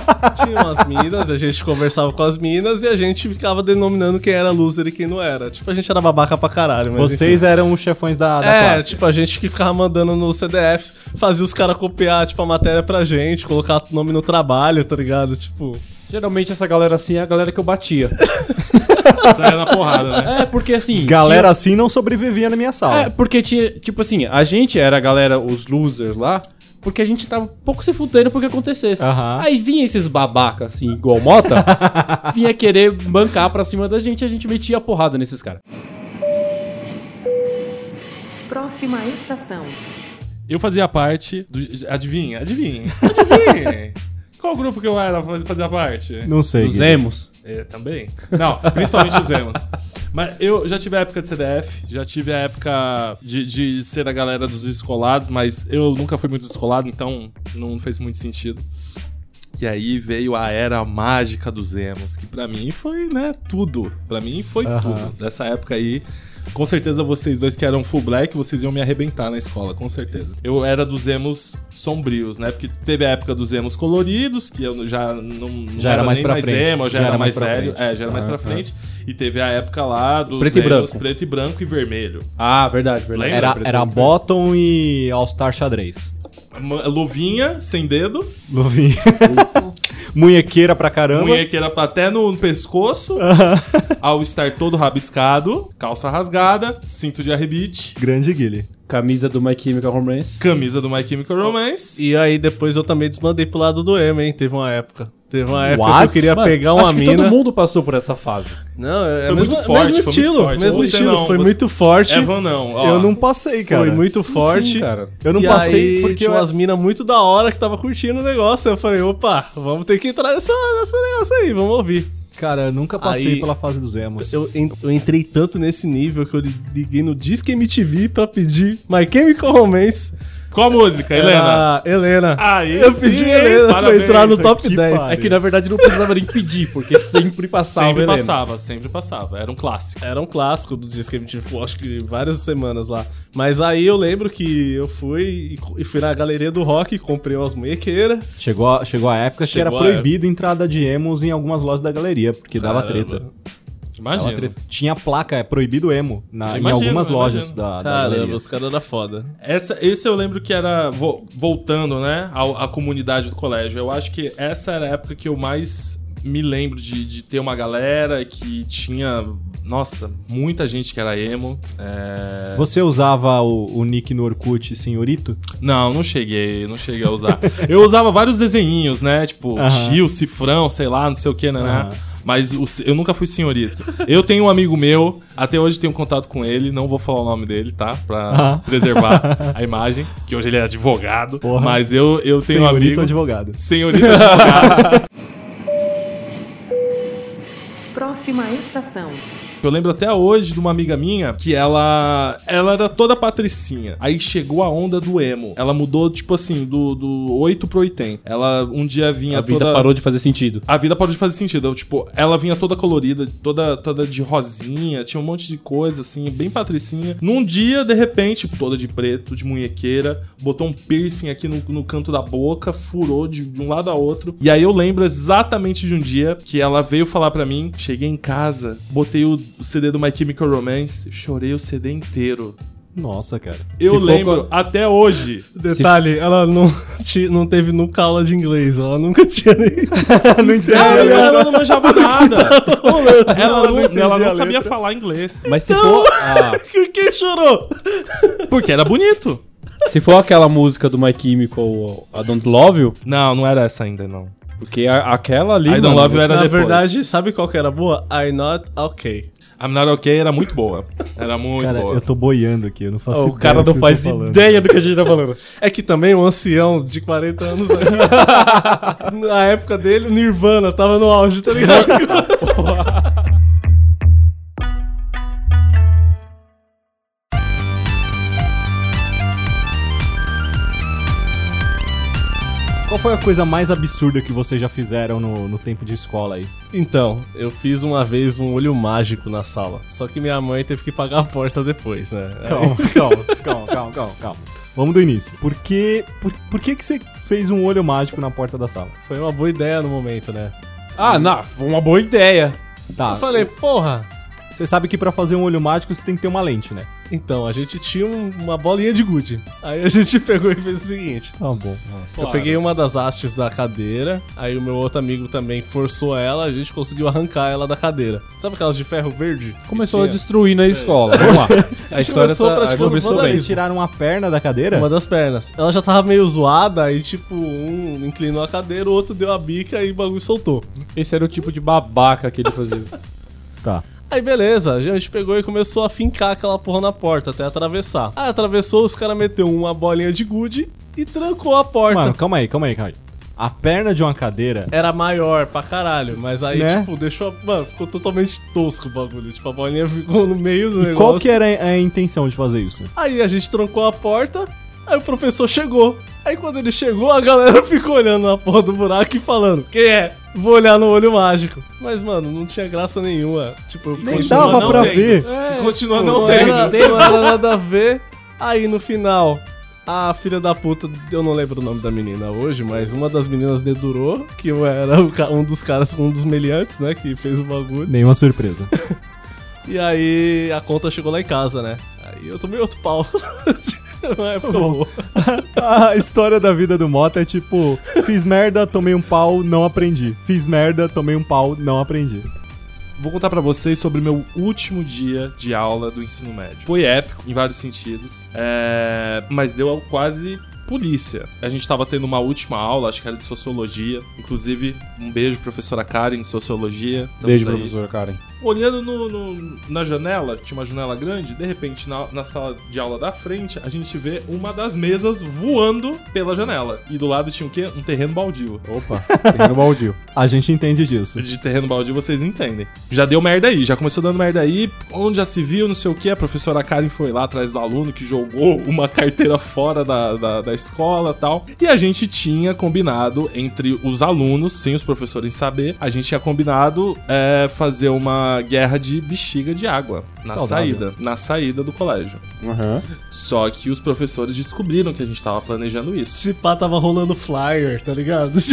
tinha umas minas, a gente conversava com as minas e a gente ficava denominando quem era loser e quem não era. Tipo, a gente era babaca pra caralho. Mas Vocês eram os chefões da, da é, classe. tipo, a gente que ficava mandando nos CDFs, fazia os caras copiar, tipo, a matéria pra gente, colocar o nome no trabalho, tá ligado? Tipo. Geralmente essa galera assim é a galera que eu batia. Saia na porrada, né? É, porque assim. Galera assim não sobrevivia na minha tinha- sala. É, porque tinha. Tipo assim, a gente era a galera, os losers lá. Porque a gente tava um pouco se fudendo porque acontecesse. Aham. Aí vinha esses babaca, assim, igual Mota, vinha querer bancar pra cima da gente e a gente metia a porrada nesses caras. Próxima estação. Eu fazia parte do. Adivinha, adivinha. Adivinha. Qual grupo que eu era fazia parte? Não sei. Os Guilherme. emos. É, também. Não, principalmente os emos. Mas eu já tive a época de CDF, já tive a época de, de ser a galera dos descolados, mas eu nunca fui muito descolado, então não fez muito sentido. E aí veio a era mágica dos emos, que pra mim foi, né, tudo. Pra mim foi Aham. tudo. Dessa época aí, com certeza vocês dois que eram full black, vocês iam me arrebentar na escola, com certeza. Eu era dos emos sombrios, né? Porque teve a época dos emos coloridos, que eu já não, não Já era mais nem pra frente. emo, eu já, era, mais, pra velho. frente. É, já era mais Ah, pra ah. frente. E teve a época lá dos Preto e emos branco. preto e branco e vermelho. Ah, verdade, verdade. Lembra? Era, Preto era e. Bottom e All-Star xadrez. Ma- Luvinha, sem dedo, Luvinha. Munhequeira pra caramba. munhequeira pra- até no pescoço, ao estar todo rabiscado, calça rasgada, cinto de arrebite, Grande Guilherme. Camisa do My Chemical Romance. camisa do My Chemical Romance. E aí depois eu também desmandei pro lado do emo, hein? Teve uma época. Teve uma época What? que eu queria Mano, pegar uma acho que mina. todo mundo passou por essa fase. Não, é Foi mesmo, muito forte, mesmo foi muito estilo, forte. mesmo Você estilo. não, foi você- muito forte. Evan não, ó. Eu não passei, cara. Foi muito forte. Sim, cara. Eu não e passei aí, porque tinha eu umas minas muito da hora que tava curtindo o negócio. Eu falei, opa, vamos ter que entrar nessa, nessa negócio aí, vamos ouvir. Cara, eu nunca passei Aí- pela fase dos emos. Eu, eu entrei tanto nesse nível que eu liguei no Disque MTV pra pedir My Chemical Romance. Qual a música, Helena? Era Helena. Aí eu sim, pedi? Helena pra Parabéns, entrar no que top pariu. 10. É que na verdade não precisava nem pedir, porque sempre passava. Sempre Helena. passava, sempre passava. Era um clássico. Era um clássico do Disque MTV, ficou, acho que várias semanas lá. Mas aí eu lembro que eu fui e, fui na galeria do rock, comprei umas munhequeiras. Chegou, a, chegou a época que Chegou era a proibido entrada de emos em algumas lojas da galeria, porque dava Caramba. treta. Imagino. Ela tre- Tinha placa, é proibido emo, na, em Imagino, algumas lojas da, da Caramba, galeria. os caras da foda. Essa, esse eu lembro que era vo- voltando, né, à, comunidade do colégio. Eu acho que essa era a época que eu mais me lembro de, de ter uma galera que tinha, nossa, muita gente que era emo. É, Você usava o, o nick no Orkut, senhorito? Não, não cheguei, não cheguei a usar. eu usava vários desenhinhos, né, tipo Aham. tio, cifrão, sei lá, não sei o que, né, né? Aham. Mas o- eu nunca fui senhorito. Eu tenho um amigo meu, até hoje tenho contato com ele, não vou falar o nome dele, tá? Pra Aham. preservar a imagem, que hoje ele é advogado. Porra. Mas eu, eu tenho um senhorito amigo. advogado. Senhorito advogado. Próxima estação. Eu lembro até hoje de uma amiga minha que ela ela era toda patricinha. Aí chegou a onda do emo. Ela mudou, tipo assim, do, do 8 pro 80. Ela um dia vinha A vida toda... parou de fazer sentido. A vida parou de fazer sentido. Eu, tipo, ela vinha toda colorida, toda, toda de rosinha, tinha um monte de coisa, assim, bem patricinha. Num dia, de repente, toda de preto, de munhequeira, botou um piercing aqui no, no canto da boca, furou de, de um lado a outro. E aí eu lembro exatamente de um dia que ela veio falar pra mim, cheguei em casa, botei o, o CD do My Chemical Romance, chorei o CD inteiro. Nossa, cara. Eu Se for lembro até hoje. Detalhe, ela não, ti- não teve nunca aula de inglês, ela nunca tinha nem. não entendi. Ela, ela não manjava nada. ela Ela não não, entendia ela não sabia falar inglês. Mas se for, a- Quem chorou? Porque era bonito. se for aquela música do My Chemical, a Don't Love You, Não, não era essa ainda, não. porque a- aquela ali. I Don't Love You era Na depois. verdade, sabe qual que era boa? I not okay. I'm Not Okay era muito boa. Era muito Cara, boa. eu tô boiando aqui, eu não faço O ideia cara do não que faz ideia do que a gente tá falando. É que também um ancião de 40 anos. na época dele, o Nirvana tava no auge, tá ligado? Qual foi a coisa mais absurda que vocês já fizeram no, no tempo de escola aí? Então, eu fiz uma vez um olho mágico na sala. Só que minha mãe teve que pagar a porta depois, né? Calma, calma, calma, calma, calma, calma. Vamos do início. Por que, por, por que, que você fez um olho mágico na porta da sala? Foi uma boa ideia no momento, né? Ah, não, uma boa ideia. Tá, Eu falei, porra. Você sabe que pra fazer um olho mágico você tem que ter uma lente, né? Então, a gente tinha um- uma bolinha de gude. Aí a gente pegou e fez o seguinte. Tá bom. Eu peguei uma das hastes da cadeira, aí o meu outro amigo também forçou ela, a gente conseguiu arrancar ela da cadeira. Sabe aquelas de ferro verde? Começou a destruir na escola. Vamos lá. A história Começou tá, praticando começou bem. Vocês tiraram a perna da cadeira? Uma das pernas. Ela já tava meio zoada, aí tipo, um inclinou a cadeira, o outro deu a bica e o bagulho soltou. Esse era o tipo de babaca que ele fazia. Tá. Aí beleza, a gente pegou e começou a fincar aquela porra na porta até atravessar. Aí atravessou, os caras meteu uma bolinha de gude e trancou a porta. Mano, calma aí, calma aí, calma aí. A perna de uma cadeira. Era maior pra caralho, mas aí, Né? tipo, deixou. Mano, ficou totalmente tosco o bagulho. Tipo, a bolinha ficou no meio do E negócio. qual que era a a intenção de fazer isso? Aí a gente trancou a porta, aí o professor chegou. Aí quando ele chegou, a galera ficou olhando na porra do buraco e falando: Quem é? Vou olhar no olho mágico. Mas, mano, não tinha graça nenhuma. Tipo, eu Nem dava pra tendo. ver. É, Continua tipo, não não tendo. Era, não era nada a ver. Aí no final, a filha da puta, eu não lembro o nome da menina hoje, mas uma das meninas dedurou, que eu era um dos caras, um dos meliantes, né, que fez o bagulho. Nenhuma surpresa. E aí a conta chegou lá em casa, né? Aí eu tomei outro pau. Boa. a história da vida do Mota é tipo: fiz merda, tomei um pau, não aprendi. Fiz merda, tomei um pau, não aprendi. Vou contar pra vocês sobre o meu último dia de aula do ensino médio. Foi épico, em vários sentidos, é, mas deu quase polícia. A gente tava tendo uma última aula, acho que era de sociologia. Inclusive, um beijo, professora Karen, de sociologia. Estamos Beijo, aí. professora Karen. Olhando no- no- na janela, tinha uma janela grande, de repente, na, na sala de aula da frente, a gente vê uma das mesas voando pela janela. E do lado tinha o quê? Um terreno baldio. Opa, terreno baldio. A gente entende disso. De terreno baldio vocês entendem. Já deu merda aí, já começou dando merda aí. Onde já se viu, não sei o que. A professora Karen foi lá atrás do aluno que jogou uma carteira fora da, da, da escola tal. E a gente tinha combinado entre os alunos, sem os professores saber, a gente tinha combinado é, fazer uma guerra de bexiga de água na Saudável. saída. Na saída do colégio. Aham. Só que os professores descobriram que a gente tava planejando isso. Esse pá tava rolando flyer, tá ligado?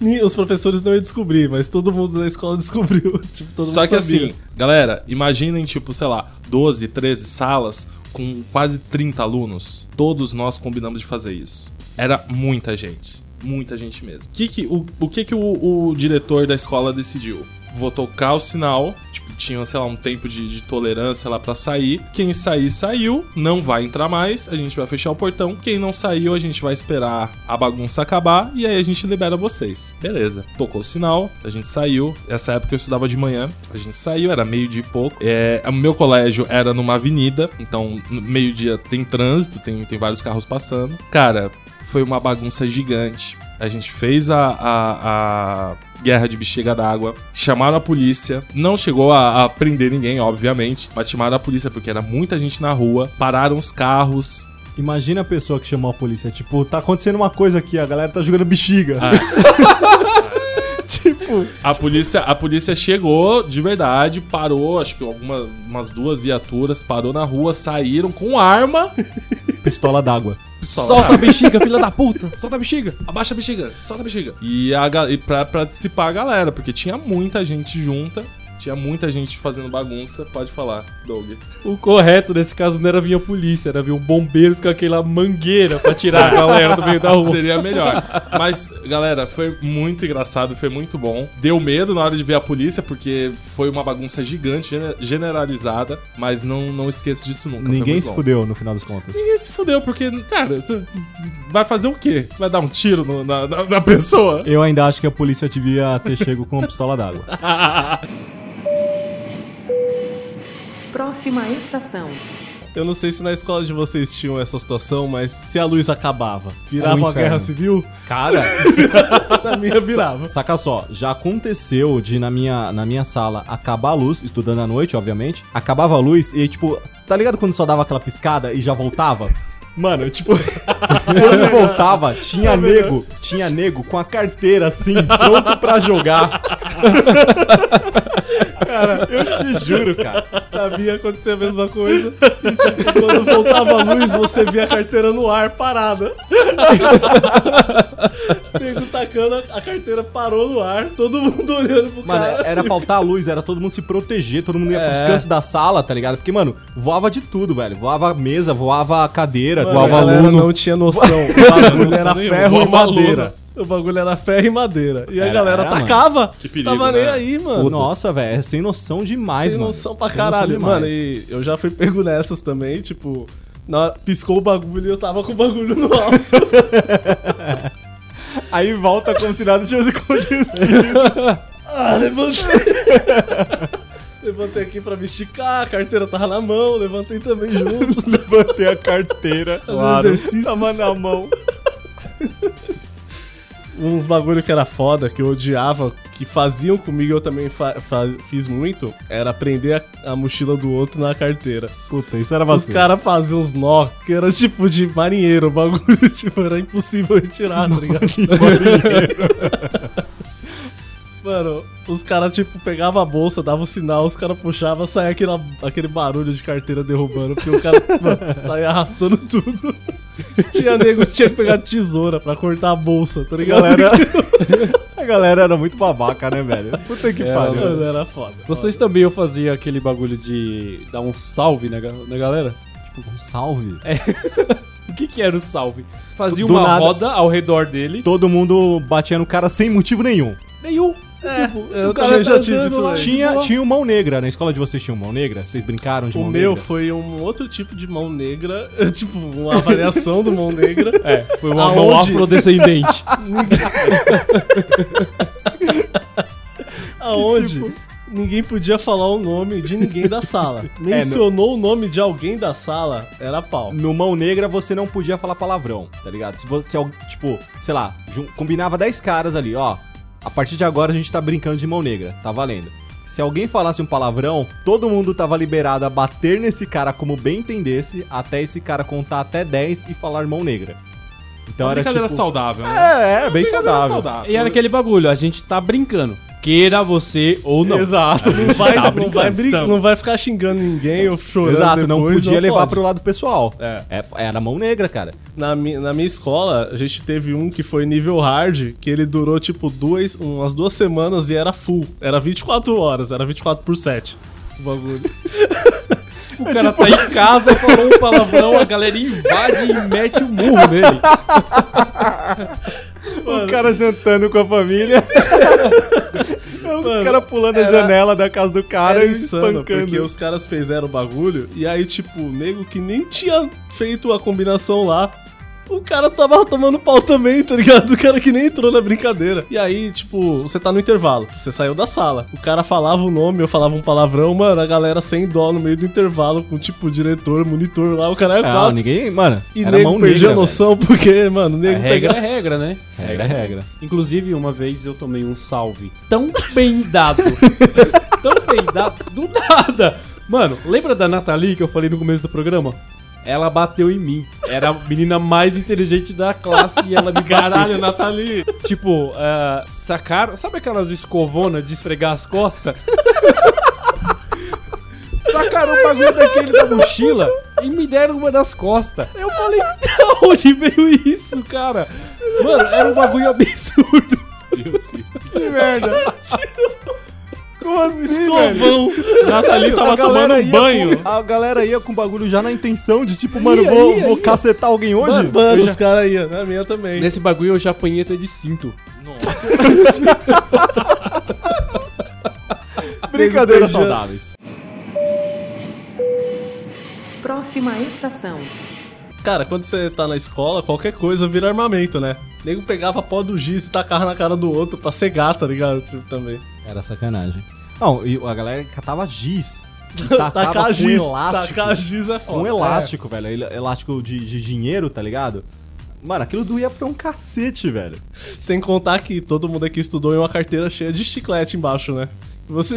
Tipo, Os professores não iam descobrir, mas todo mundo na escola descobriu. Tipo, Só que sabia. assim, galera, imaginem, tipo, sei lá, 12, 13 salas com quase 30 alunos. Todos nós combinamos de fazer isso. Era muita gente. Muita gente mesmo. Que que, o, o que que o, o diretor da escola decidiu? Vou tocar o sinal, tipo, tinha, sei lá, um tempo de, de tolerância lá pra sair. Quem sair, saiu. Não vai entrar mais. A gente vai fechar o portão. Quem não saiu, a gente vai esperar a bagunça acabar. E aí a gente libera vocês. Beleza. Tocou o sinal, a gente saiu. Essa época eu estudava de manhã. A gente saiu, era meio-dia e pouco. É, o meu colégio era numa avenida. Então, meio-dia tem trânsito, tem, tem vários carros passando. Cara, foi uma bagunça gigante. A gente fez a, a, a guerra de bexiga d'água, chamaram a polícia, não chegou a, a prender ninguém, obviamente, mas chamaram a polícia porque era muita gente na rua, pararam os carros. Imagina a pessoa que chamou a polícia. Tipo, tá acontecendo uma coisa aqui, a galera tá jogando bexiga. tipo, A polícia, a polícia chegou de verdade, parou, acho que algumas umas duas viaturas, parou na rua, saíram com arma. pistola d'água. Pistola. Solta a bexiga, filha da puta! Solta a bexiga! Abaixa a bexiga, solta a bexiga. E, a, e pra, pra dissipar a galera, porque tinha muita gente junta, tinha muita gente fazendo bagunça. Pode falar, Doug. O correto nesse caso não era vir a polícia, era vir um bombeiros com aquela mangueira pra tirar a galera do meio da rua. Seria melhor. Mas, galera, foi muito engraçado, foi muito bom. Deu medo na hora de ver a polícia, porque foi uma bagunça gigante, gene- generalizada. Mas não, não esqueço disso nunca. Ninguém se bom. fudeu no final das contas. Ninguém se fudeu, porque, cara, você vai fazer o quê? Vai dar um tiro no- na, na, na pessoa? Eu ainda acho que a polícia devia ter chego com uma pistola d'água. Próxima estação. Eu não sei se na escola de vocês tinham essa situação, mas se a luz acabava, virava É um uma inferno. guerra civil, Cara, na minha virava. saca só, já aconteceu de na minha, na minha sala acabar a luz, estudando à noite, obviamente. Acabava a luz e, tipo, tá ligado quando só dava aquela piscada e já voltava? Mano, eu, tipo, quando voltava, tinha nego, tinha nego com a carteira assim, pronto pra jogar. Cara, eu te juro, cara. Na minha acontecia a mesma coisa. E, tipo, quando voltava a luz, você via a carteira no ar, parada. Nego tacando, a carteira parou no ar, todo mundo olhando pro Mano, cara. era faltar a luz, era todo mundo se proteger, todo mundo ia pros É. cantos da sala, tá ligado? Porque, mano, voava de tudo, velho. Voava mesa, voava cadeira, Mano, voava aluno. não tinha noção. O bagulho Noção era ferro e voava madeira. aluno. O bagulho era ferro e madeira. E a Era- galera era, mano. tacava. Que perigo, Tava nem né? aí, mano. Nossa, velho, é sem noção demais, Sem mano. noção pra Sem noção caralho. demais. mano, e eu já fui pego nessas também, tipo... na- piscou o bagulho e eu tava com o bagulho no alto. Aí volta como se nada tivesse acontecido. ah, levantei. levantei aqui pra me esticar, a carteira tava na mão, levantei também junto. Levantei a carteira. Fazer exercícios. Tava na mão. Uns bagulho que era foda, que eu odiava, que faziam comigo, eu também fa- fa- fiz muito, era prender a, a mochila do outro na carteira. Puta, isso era Os vacilo. caras faziam uns nó, que era tipo de marinheiro, o bagulho, tipo, era impossível retirar, tá ligado? Mano, os caras, tipo, pegavam a bolsa, davam o sinal, os caras puxavam, saia aquele, aquele barulho de carteira derrubando, porque o cara mano, saía arrastando tudo. Tinha nego que tinha que pegar tesoura pra cortar a bolsa, tá ligado? galera... a galera era muito babaca, né, velho? Puta que É, pariu. Mano, era foda. Vocês também eu fazia aquele bagulho de dar um salve na, na galera? Um salve. O que que era o salve? Fazia Do uma nada. roda ao redor dele. Todo mundo batia no cara sem motivo nenhum. Nenhum. Tipo, eu o cara tinha, já tá tive isso lá. Tinha, tinha o mão negra. Na escola de vocês tinha mão negra? Vocês brincaram de O mão meu negra? foi um outro tipo de mão negra, tipo, uma variação do mão negra. É, foi uma mão Aonde? afrodescendente. Aonde ninguém podia falar o nome de ninguém da sala. É, Mencionou o nome de alguém da sala, era pau. No mão negra você não podia falar palavrão, tá ligado? Se você, tipo, sei lá, combinava 10 caras ali, ó. A partir de agora a gente tá brincando de mão negra, tá valendo. Se alguém falasse um palavrão, todo mundo tava liberado a bater nesse cara como bem entendesse, até esse cara contar até 10 e falar mão negra. Então Uma era brincadeira tipo... saudável, né? É, é, bem Brincadeira saudável. E era aquele bagulho, a gente tá brincando. Queira você ou não. Exato. Não vai, Tá não, vai estamos. não vai ficar xingando ninguém ou chorando Exato, não depois, podia levar pode. pro lado pessoal. É. É, Era mão negra, cara. Na, mi- na minha escola, a gente teve um que foi nível hard, que ele durou tipo duas, umas duas semanas e era full. Era 24 horas, era 24 por 7. O bagulho. O cara tá em casa, falou um palavrão, a galera invade e mete o murro nele. O cara jantando com a família. Os Mano, caras pulando a era- janela da casa do cara e insano, porque espancando. os caras fizeram o bagulho e aí, tipo, o nego que nem tinha feito a combinação lá. O cara tava tomando pau também, tá ligado? O cara que nem entrou na brincadeira. E aí, tipo, você tá no intervalo, você saiu da sala. O cara falava o nome, eu falava um palavrão, mano, a galera sem dó no meio do intervalo, com tipo diretor, monitor lá, o cara é Ah, quatro. ninguém. Mano, E era nego negra. a noção, porque, mano, o A nego regra é regra, né? velho. Regra é regra. Inclusive, uma vez eu tomei um salve tão bem dado. tão bem dado, do nada. Mano, lembra da Nathalie que eu falei no começo do programa? Ela bateu em mim. Era a menina mais inteligente da classe e ela me bateu. Caralho, Nathalie! Tipo, ah, sacaram. Sabe aquelas escovonas de esfregar as costas? sacaram o bagulho daquele da mochila e me deram uma das costas. Eu falei, de onde veio isso, cara? Mano, era um bagulho absurdo. Que merda. Como assim, Escovão! Nathalie tava A galera tomando um ia banho. com- a galera ia com o bagulho já na intenção de tipo, mano, Ia, vou, ia, vou ia. cacetar alguém hoje? Mano, já- os caras iam, na minha também. Nesse bagulho eu já apanhei até de cinto. Brincadeiras Beijando. saudáveis. Próxima estação. Cara, quando você tá na escola, qualquer coisa vira armamento, né? O nego pegava pó do giz e tacava na cara do outro pra cegar, tá ligado? Tipo, também. Era sacanagem. Não, e a galera catava giz. Tacava Tacar com giz, elástico. tacar giz é foda. Um elástico, velho. el- Elástico de, de dinheiro, tá ligado? Mano, aquilo doía pra um cacete, velho. Sem contar que todo mundo aqui estudou em uma carteira cheia de chiclete embaixo, né? Você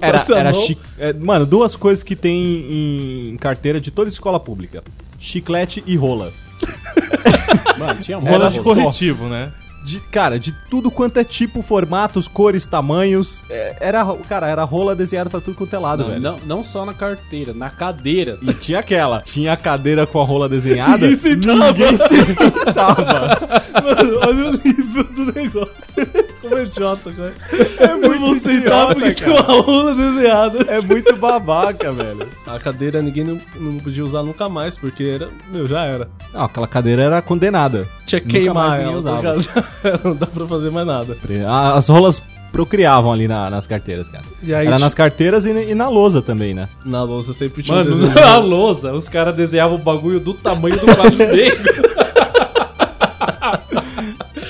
Era, era chi- é, Mano, duas coisas que tem em, carteira de toda escola pública: chiclete e rola. Mano, tinha Era Rola de só. corretivo, né? De, cara, de tudo quanto é tipo, formatos, cores, tamanhos. é, era, cara, era rola desenhada pra tudo quanto é lado, Não, velho. não, não só na carteira, na cadeira. E tinha aquela. Tinha a cadeira com a rola desenhada. Ninguém sentava. Ninguém sentava. Mano, olha o nível do negócio. É idiota, cara. É muito Vou sentar idiota, porque tem cara. uma rola desenhada. É muito babaca, velho. A cadeira ninguém não, não podia usar nunca mais, porque era... Meu, já era. Não, aquela cadeira era condenada. Tinha que Nunca queimar ela, usava. por causa- não dá pra fazer mais nada. As rolas procriavam ali na- nas carteiras, cara. E aí, Era nas carteiras e, e na lousa também, né? na lousa sempre tinha Mano, desenho. na lousa, os caras desenhavam o bagulho do tamanho do quadro negro.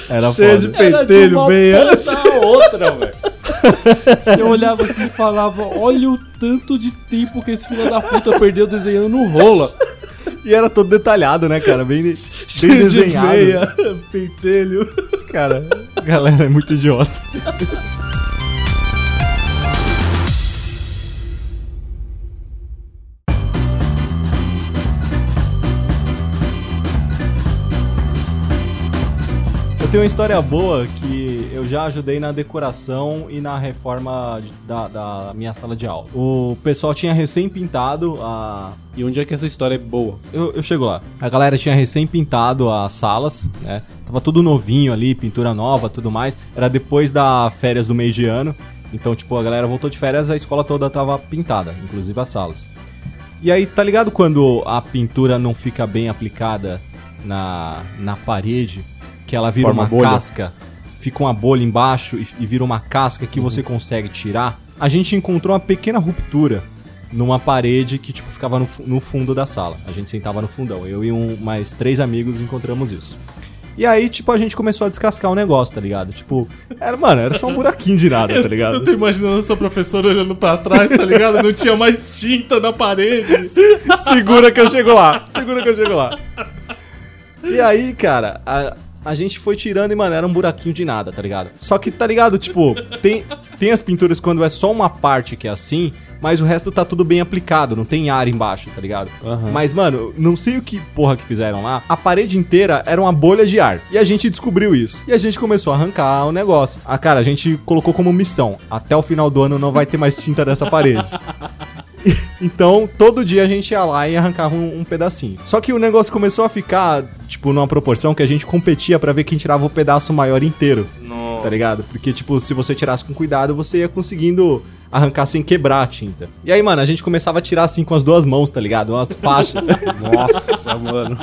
Era Cheio de foda. De pentelho, bem ponta a outra, velho. Você olhava assim e falava, olha o tanto de tempo que esse filho da puta perdeu desenhando no rola. E era todo detalhado, né, cara? Bem, bem Cheio de desenhado. veia, pentelho. Cara, a galera é muito idiota. Tenho uma história boa que eu já ajudei na decoração e na reforma da, da minha sala de aula. O pessoal tinha recém pintado a, E onde é que essa história é boa? eu, eu chego lá. A galera tinha recém pintado as salas, né? Tava tudo novinho ali, pintura nova, tudo mais. Era depois da férias do mês de ano. Então, tipo, a galera voltou de férias, a escola toda tava pintada, inclusive as salas. E aí, tá ligado quando a pintura não fica bem aplicada na, na parede, que ela vira Forma uma bolha. casca, fica uma bolha embaixo e, e vira uma casca que você consegue tirar? A gente encontrou uma pequena ruptura numa parede que, tipo, ficava no, no fundo da sala. A gente sentava no fundão. Eu e um, mais três amigos encontramos isso. E aí, tipo, a gente começou a descascar o negócio, tá ligado? Tipo, era, mano, era só um buraquinho de nada, tá Eu ligado? tô imaginando a sua professora olhando pra trás, tá ligado? Não tinha mais tinta na parede. Segura que eu chego lá. Segura que eu chego lá. E aí, cara, a, a gente foi tirando e, mano, era um buraquinho de nada, tá ligado? Só que, tá ligado? Tipo, tem. tem as pinturas quando é só uma parte que é assim, mas o resto tá tudo bem aplicado, não tem ar embaixo, tá ligado? Aham. Mas, mano, não sei o que porra que fizeram lá. A parede inteira era uma bolha de ar. E a gente descobriu isso. E a gente começou a arrancar o negócio. Ah, cara, a gente colocou como missão: até o final do ano não vai ter mais tinta dessa parede. Então, todo dia a gente ia lá e arrancava um, um pedacinho. Só que o negócio começou a ficar, tipo, numa proporção que a gente competia pra ver quem tirava o pedaço maior inteiro, Nossa. tá ligado? Porque, tipo, se você tirasse com cuidado, você ia conseguindo arrancar sem quebrar a tinta. E aí, mano, a gente começava a tirar assim com as duas mãos, tá ligado? Umas faixas. Nossa, mano.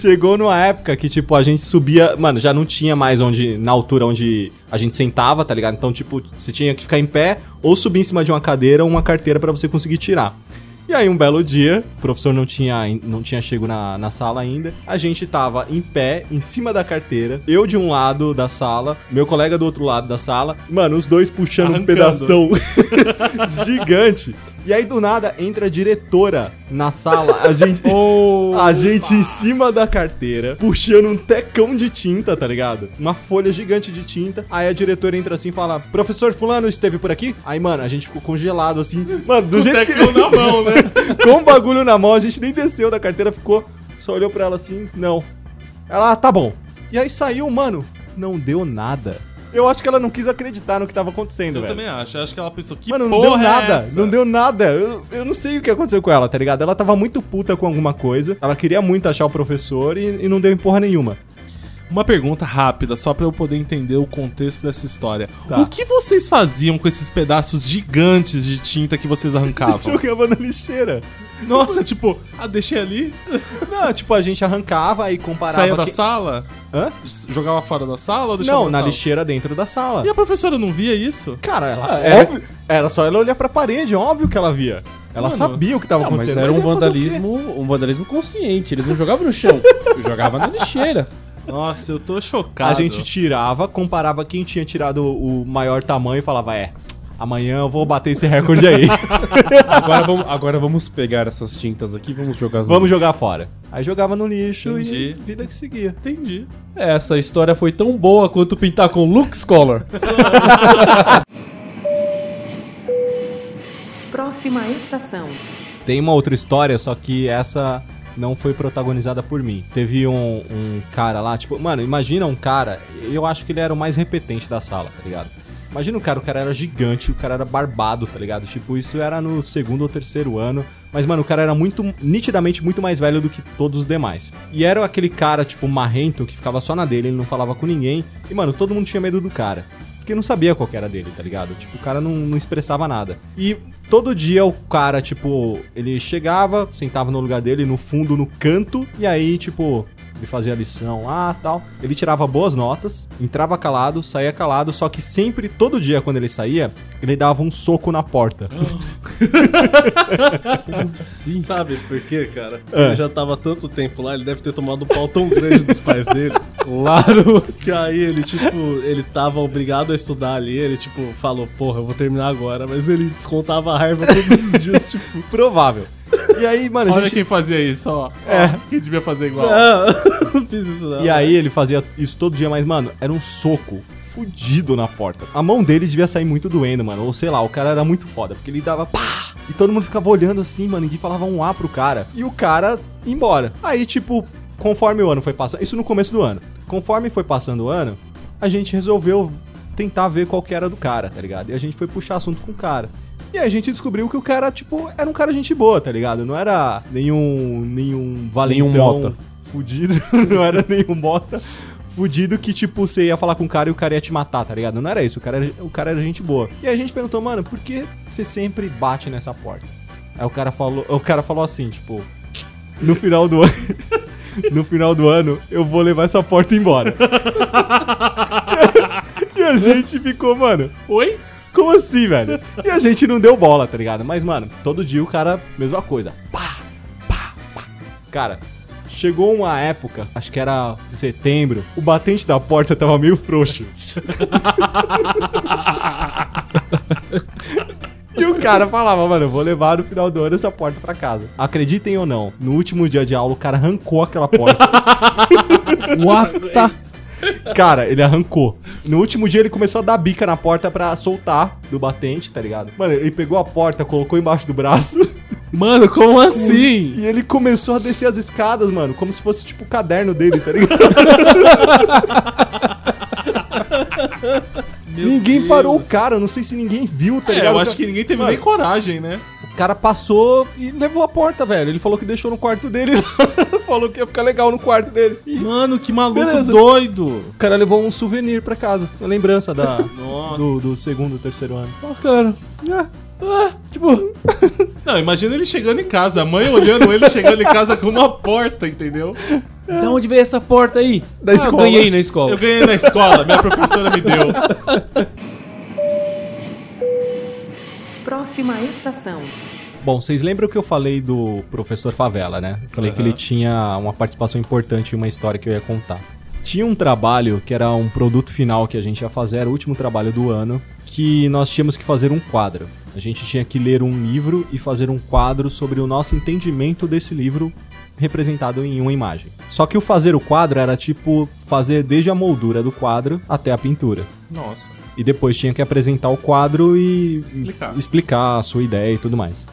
Chegou numa época que, tipo, a gente subia. Mano, já não tinha mais onde. Na altura onde a gente sentava, tá ligado? Então, tipo, você tinha que ficar em pé ou subir em cima de uma cadeira ou uma carteira pra você conseguir tirar. E aí, um belo dia, o professor não tinha, não tinha chego na, na sala ainda. A gente tava em pé, em cima da carteira. Eu de um lado da sala, meu colega do outro lado da sala. Mano, os dois puxando um Arrancando. pedação gigante. E aí, do nada, entra a diretora na sala. A gente. A gente em cima da carteira, puxando um tecão de tinta, tá ligado? Uma folha gigante de tinta. Aí a diretora entra assim e fala: Professor Fulano esteve por aqui? Aí, mano, a gente ficou congelado assim. Mano, do o jeito que. tecão na mão, né? Com o bagulho na mão, a gente nem desceu da carteira, ficou. Só olhou pra ela assim: Não. Ela, ah, tá bom. E aí saiu, mano, não deu nada. Eu acho que ela não quis acreditar no que tava acontecendo, Eu velho. também acho. Eu acho que ela pensou que Mano, não deu é nada, essa? não deu nada. Eu, eu não sei o que aconteceu com ela, tá ligado? Ela tava muito puta com alguma coisa. Ela queria muito achar o professor e, e não deu em porra nenhuma. Uma pergunta rápida, só pra eu poder entender o contexto dessa história. Tá. O que vocês faziam com esses pedaços gigantes de tinta que vocês arrancavam? Jogava na lixeira. Nossa, tipo, ah, deixei ali, Não, tipo, a gente arrancava e comparava. saía da que- sala, Hã? jogava fora da sala ou deixava Não, na sala? lixeira dentro da sala. E a professora não via isso? Cara, ela. Ah, era- óbvio- era só ela olhar pra parede, óbvio que ela via. Ela Mano. sabia o que tava Não, mas acontecendo. era um ia fazer o quê? vandalismo, um vandalismo consciente. Eles não jogavam no chão, jogavam na lixeira. Nossa, eu tô chocado. A gente tirava, comparava quem tinha tirado o maior tamanho e falava, é, amanhã eu vou bater esse recorde aí. Agora vamos, agora vamos pegar essas tintas aqui e vamos jogar as Vamos jogar fora. Aí jogava no lixo Entendi. e vida que seguia. Entendi. Essa história foi tão boa quanto pintar com Lux Color. Próxima estação. Tem uma outra história, só que essa não foi protagonizada por mim. Teve um, um cara lá, tipo, mano, imagina um cara, eu acho que ele era o mais repetente da sala, tá ligado? Imagina o cara, o cara era gigante, o cara era barbado, tá ligado? Tipo, isso era no segundo ou terceiro ano. Mas, mano, o cara era muito, nitidamente, muito mais velho do que todos os demais. E era aquele cara, tipo, marrento, que ficava só na dele, ele não falava com ninguém. E, mano, todo mundo tinha medo do cara. Porque não sabia qual era dele, tá ligado? Tipo, o cara não, não expressava nada. E todo dia o cara, tipo, ele chegava, sentava no lugar dele, no fundo, no canto, e aí, tipo, ele fazia a lição lá tal. Ele tirava boas notas, entrava calado, saía calado, só que sempre, todo dia, quando ele saía, ele dava um soco na porta. Sim. Sabe por quê, cara? É. Ele já tava tanto tempo lá, ele deve ter tomado um pau tão grande dos pais dele. Claro. Que aí ele, tipo, ele tava obrigado a estudar ali, ele, tipo, falou, porra, eu vou terminar agora, mas ele descontava a raiva todos os dias, tipo. Provável. E aí, mano, a Olha gente... quem fazia isso, ó. É. Ó, Quem devia fazer igual. Não, não fiz isso não. E aí ele fazia isso todo dia, mas, mano, era um soco fudido na porta. A mão dele devia sair muito doendo, mano. Ou sei lá, o cara era muito foda, porque ele dava pá! E todo mundo ficava olhando assim, mano, ninguém falava um A pro cara. E o cara ia embora. Aí, tipo, conforme o ano foi passando. Isso no começo do ano. Conforme foi passando o ano, a gente resolveu tentar ver qual que era do cara, tá ligado? E a gente foi puxar assunto com o cara. E a gente descobriu que o cara, tipo, era um cara gente boa, tá ligado? Não era nenhum. nenhum valentão mota. fudido, não era nenhum mota fudido que, tipo, você ia falar com o cara e o cara ia te matar, tá ligado? Não era isso, o cara era, o cara era gente boa. E a gente perguntou, mano, por que você sempre bate nessa porta? Aí o cara falou, o cara falou assim, tipo, no final do ano. No final do ano, eu vou levar essa porta embora. e a gente ficou, mano, Oi? Como assim, velho? E a gente não deu bola, tá ligado? Mas, mano, todo dia o cara, mesma coisa. Pá, pá, pá. Cara, chegou uma época, acho que era setembro, o batente da porta tava meio frouxo. E o cara falava, mano, eu vou levar no final do ano essa porta pra casa. Acreditem ou não, no último dia de aula o cara arrancou aquela porta. What the... Cara, ele arrancou. No último dia ele começou a dar bica na porta pra soltar do batente, tá ligado? Mano, ele pegou a porta, colocou embaixo do braço Mano, como assim? e ele começou a descer as escadas, mano, como se fosse tipo o caderno dele, tá ligado? ninguém parou o cara, não sei se ninguém viu, tá É, ligado? eu acho que ninguém teve Mano, nem coragem, né? O cara passou e levou a porta, velho. Ele falou que deixou no quarto dele. falou que ia ficar legal no quarto dele. E Mano, que maluco Beleza. doido. o cara levou um souvenir pra casa. Uma lembrança da, do, do segundo, terceiro ano. Ó, cara. Ah, tipo, Não, imagina ele chegando em casa, a mãe olhando ele chegando em casa com uma porta, entendeu? da onde veio essa porta aí? Da Ah, escola. ganhei na escola. Eu ganhei na escola, minha professora me deu. Próxima estação. Bom, vocês lembram que eu falei do professor Favela, né? Eu falei que Aham. ele tinha uma participação importante em uma história que eu ia contar. Tinha um trabalho que era um produto final que a gente ia fazer, era o último trabalho do ano, que nós tínhamos que fazer um quadro. A gente tinha que ler um livro e fazer um quadro sobre o nosso entendimento desse livro representado em uma imagem. Só que o fazer o quadro era tipo fazer desde a moldura do quadro até a pintura. Nossa. E depois tinha que apresentar o quadro e Explicar. explicar a sua ideia e tudo mais.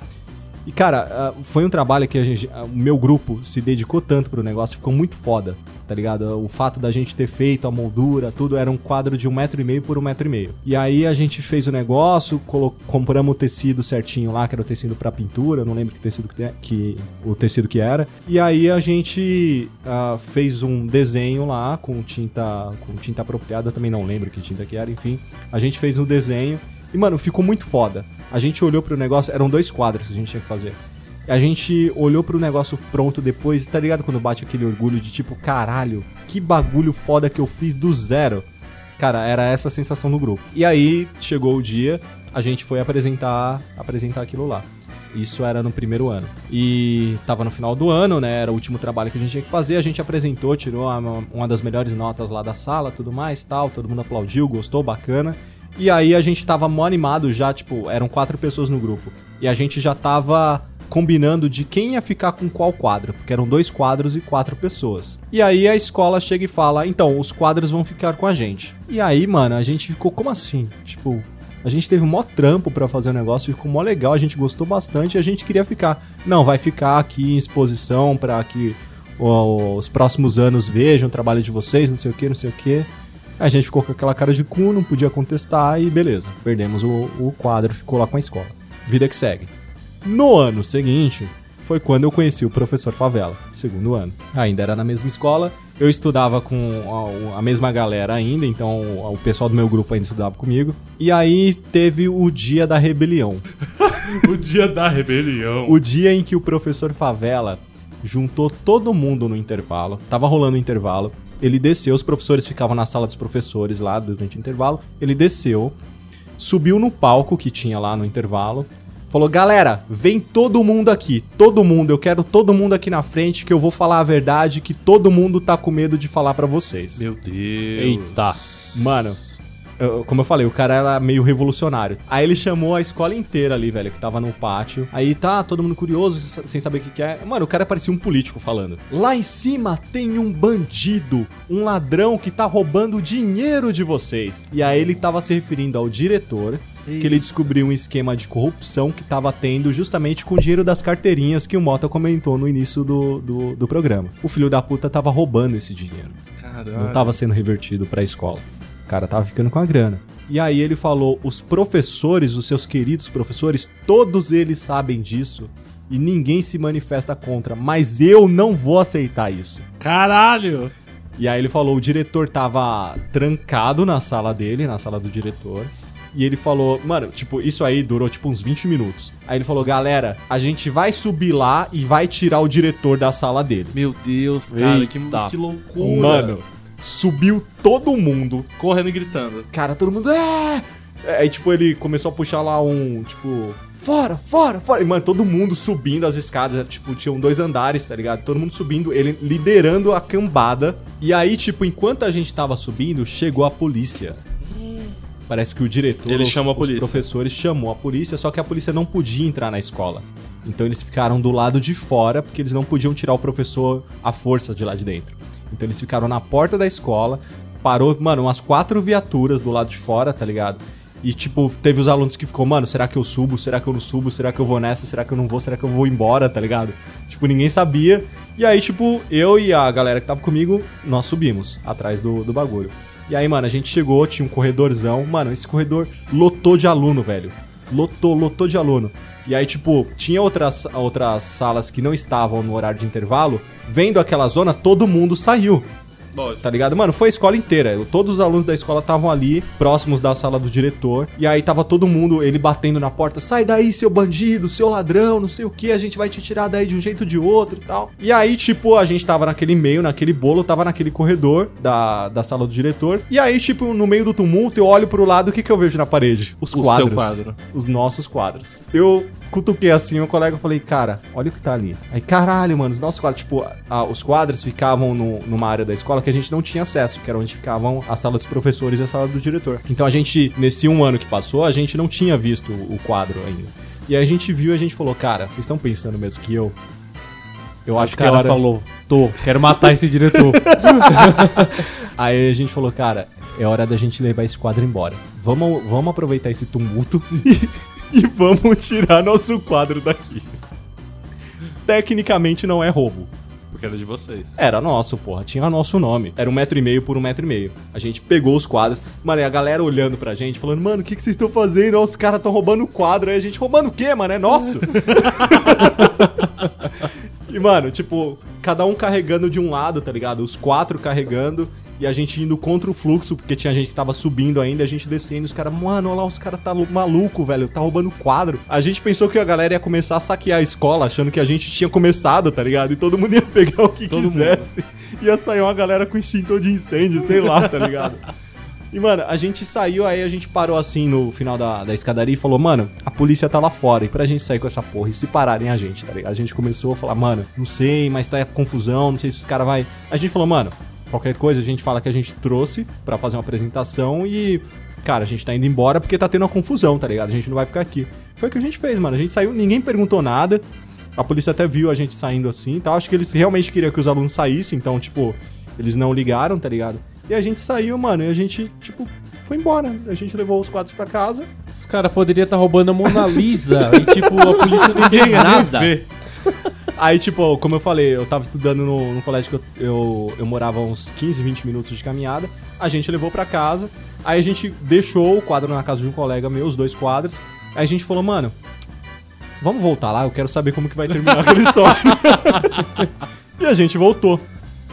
E cara, ah, foi um trabalho que a gente, ah, o meu grupo se dedicou tanto pro negócio, ficou muito foda, tá ligado? O fato da gente ter feito a moldura, tudo era um quadro de um metro e meio por um metro e meio. E aí a gente fez o negócio, compramos o tecido certinho lá, que era o tecido pra pintura, não lembro que tecido que, que o tecido que era. E aí a gente ah, fez um desenho lá com tinta, com tinta apropriada, também não lembro que tinta que era, enfim. A gente fez um desenho e, mano, ficou muito foda. A gente olhou pro negócio, eram dois quadros que a gente tinha que fazer. A gente olhou pro negócio pronto depois, tá ligado? Quando bate aquele orgulho de tipo, caralho, que bagulho foda que eu fiz do zero. Cara, era essa a sensação no grupo. E aí chegou o dia, a gente foi apresentar, apresentar aquilo lá. Isso era no primeiro ano. E tava no final do ano, né? Era o último trabalho que a gente tinha que fazer. A gente apresentou, tirou uma, uma das melhores notas lá da sala, tudo mais, tal. Todo mundo aplaudiu, gostou, bacana. E aí a gente tava mó animado já, tipo, eram quatro pessoas no grupo. E a gente já tava combinando de quem ia ficar com qual quadro, porque eram dois quadros e quatro pessoas. E aí a escola chega e fala: "Então, os quadros vão ficar com a gente". E aí, mano, a gente ficou como assim? Tipo, a gente teve um mó trampo pra fazer o negócio, ficou mó legal, a gente gostou bastante e a gente queria ficar. Não, vai ficar aqui em exposição pra que os próximos anos vejam o trabalho de vocês, não sei o que, não sei o que. A gente ficou com aquela cara de cu, não podia contestar e beleza. Perdemos o, o quadro, ficou lá com a escola. Vida que segue. No ano seguinte, foi quando eu conheci o professor Favela, segundo ano. Ainda era na mesma escola, eu estudava com a, a mesma galera ainda, então o pessoal do meu grupo ainda estudava comigo. E aí teve o dia da rebelião. O dia da rebelião. O dia em que o professor Favela juntou todo mundo no intervalo, tava rolando o intervalo, ele desceu, os professores ficavam na sala dos professores lá durante o intervalo, ele desceu, subiu no palco que tinha lá no intervalo, falou: "Galera, vem todo mundo aqui, todo mundo, eu quero todo mundo aqui na frente que eu vou falar a verdade que todo mundo tá com medo de falar pra vocês". Meu Deus. Eita. Mano, como eu falei, o cara era meio revolucionário. Aí ele chamou a escola inteira ali, velho, que tava no pátio. Aí tá todo mundo curioso, sem saber o que, que é. Mano, o cara parecia um político falando. Lá em cima tem um bandido, um ladrão que tá roubando o dinheiro de vocês. E aí ele tava se referindo ao diretor. Que ele descobriu um esquema de corrupção que tava tendo justamente com o dinheiro das carteirinhas que o Mota comentou no início do, do, do programa. O filho da puta tava roubando esse dinheiro Caralho. não tava sendo revertido pra escola. O cara tava ficando com a grana. E aí ele falou: os professores, os seus queridos professores, todos eles sabem disso e ninguém se manifesta contra, mas eu não vou aceitar isso. Caralho. E aí ele falou: o diretor tava trancado na sala dele, na sala do diretor. E ele falou, mano, tipo, isso aí durou tipo uns 20 minutos. Aí ele falou, galera, a gente vai subir lá e vai tirar o diretor da sala dele. Meu Deus, cara, que, que loucura. Mano, subiu todo mundo, Correndo e gritando. Cara, todo mundo. É! Aí, tipo, ele começou a puxar lá um. Tipo. Fora, fora, fora. E, mano, todo mundo subindo as escadas. Tipo, tinham dois andares, tá ligado? Todo mundo subindo, ele liderando a cambada. E aí, tipo, enquanto a gente tava subindo, chegou a polícia. Parece que o diretor, Ele os- chamou a os polícia. professores chamou a polícia, só que a polícia não podia entrar na escola. Então eles ficaram do lado de fora, porque eles não podiam tirar o professor à força de lá de dentro. Então eles ficaram na porta da escola, parou, mano, umas quatro viaturas do lado de fora, tá ligado? E, tipo, teve os alunos que ficou, mano, será que eu subo? Será que eu não subo? Será que eu vou nessa? Será que eu não vou? Será que eu vou embora, tá ligado? Tipo, ninguém sabia. E aí, tipo, eu e a galera que tava comigo, nós subimos atrás do, do bagulho. E aí, mano, a gente chegou, tinha um corredorzão. Mano, esse corredor lotou de aluno, velho. Lotou, lotou de aluno. E aí, tipo, tinha outras, outras salas que não estavam no horário de intervalo. Vendo aquela zona, todo mundo saiu. Tá ligado? Mano, foi a escola inteira. Todos os alunos da escola estavam ali, próximos da sala do diretor. E aí tava todo mundo, ele batendo na porta: sai daí, seu bandido, seu ladrão, não sei o que, a gente vai te tirar daí de um jeito ou de outro e tal. E aí, tipo, a gente tava naquele meio, naquele bolo, tava naquele corredor da, da sala do diretor. E aí, tipo, no meio do tumulto, eu olho pro lado, o que que eu vejo na parede? Os O quadros. quadro. Os nossos quadros. Eu cutuquei assim o colega e falei, cara, olha o que tá ali. Aí, caralho, mano, os nossos quadros, tipo, a- os quadros ficavam no- numa área da escola que a gente não tinha acesso, que era onde ficavam a sala dos professores e a sala do diretor. Então a gente, nesse um ano que passou, a gente não tinha visto o quadro ainda. E aí a gente viu e a gente falou, cara, vocês estão pensando mesmo que eu? Eu O acho que é cara hora... falou, tô, quero matar esse diretor. Aí a gente falou, cara, é hora da gente levar esse quadro embora. Vamos, vamos aproveitar esse tumulto e, vamos tirar nosso quadro daqui. Tecnicamente não é roubo. Porque era de vocês. Era nosso, porra. Tinha nosso nome. Era um metro e meio por um metro e meio. A gente pegou os quadros. Mano, e a galera olhando pra gente, falando, mano, o que, que vocês estão fazendo? Ó, Os caras estão roubando o quadro. Aí a gente, roubando o quê, mano? É nosso. e, mano, tipo, cada um carregando de um lado, tá ligado? Os quatro carregando. E a gente indo contra o fluxo, porque tinha gente que tava subindo ainda, a gente descendo, os caras, mano, olha lá, os caras tá lu- maluco, velho, tá roubando quadro. A gente pensou que a galera ia começar a saquear a escola, achando que a gente tinha começado, tá ligado? E todo mundo ia pegar o que quisesse. Ia sair uma galera com extintor de incêndio, sei lá, tá ligado? E, mano, a gente saiu, aí a gente parou assim no final da, da escadaria e falou, mano, a polícia tá lá fora. E pra gente sair com essa porra e se pararem a gente, tá ligado? A gente começou a falar, mano, não sei, mas tá confusão, não sei se os caras vai. A gente falou, mano, qualquer coisa a gente fala que a gente trouxe pra fazer uma apresentação e. Cara, a gente tá indo embora porque tá tendo uma confusão, tá ligado? A gente não vai ficar aqui. Foi o que a gente fez, mano. A gente saiu, ninguém perguntou nada. A polícia até viu a gente saindo assim e tal. Acho que eles realmente queriam que os alunos saíssem, então, tipo, eles não ligaram, tá ligado? E a gente saiu, mano, e a gente, tipo, foi embora. A gente levou os quadros pra casa. Os caras poderiam estar roubando a Mona Lisa e, tipo, a polícia não fez nada. Aí, tipo, como eu falei, eu tava estudando no, no colégio que eu, eu, eu morava uns 15, 20 minutos de caminhada. A gente levou pra casa. Aí a gente deixou o quadro na casa de um colega meu, os dois quadros. Aí a gente falou, mano, vamos voltar lá, eu quero saber como que vai terminar aquela história. e a gente voltou.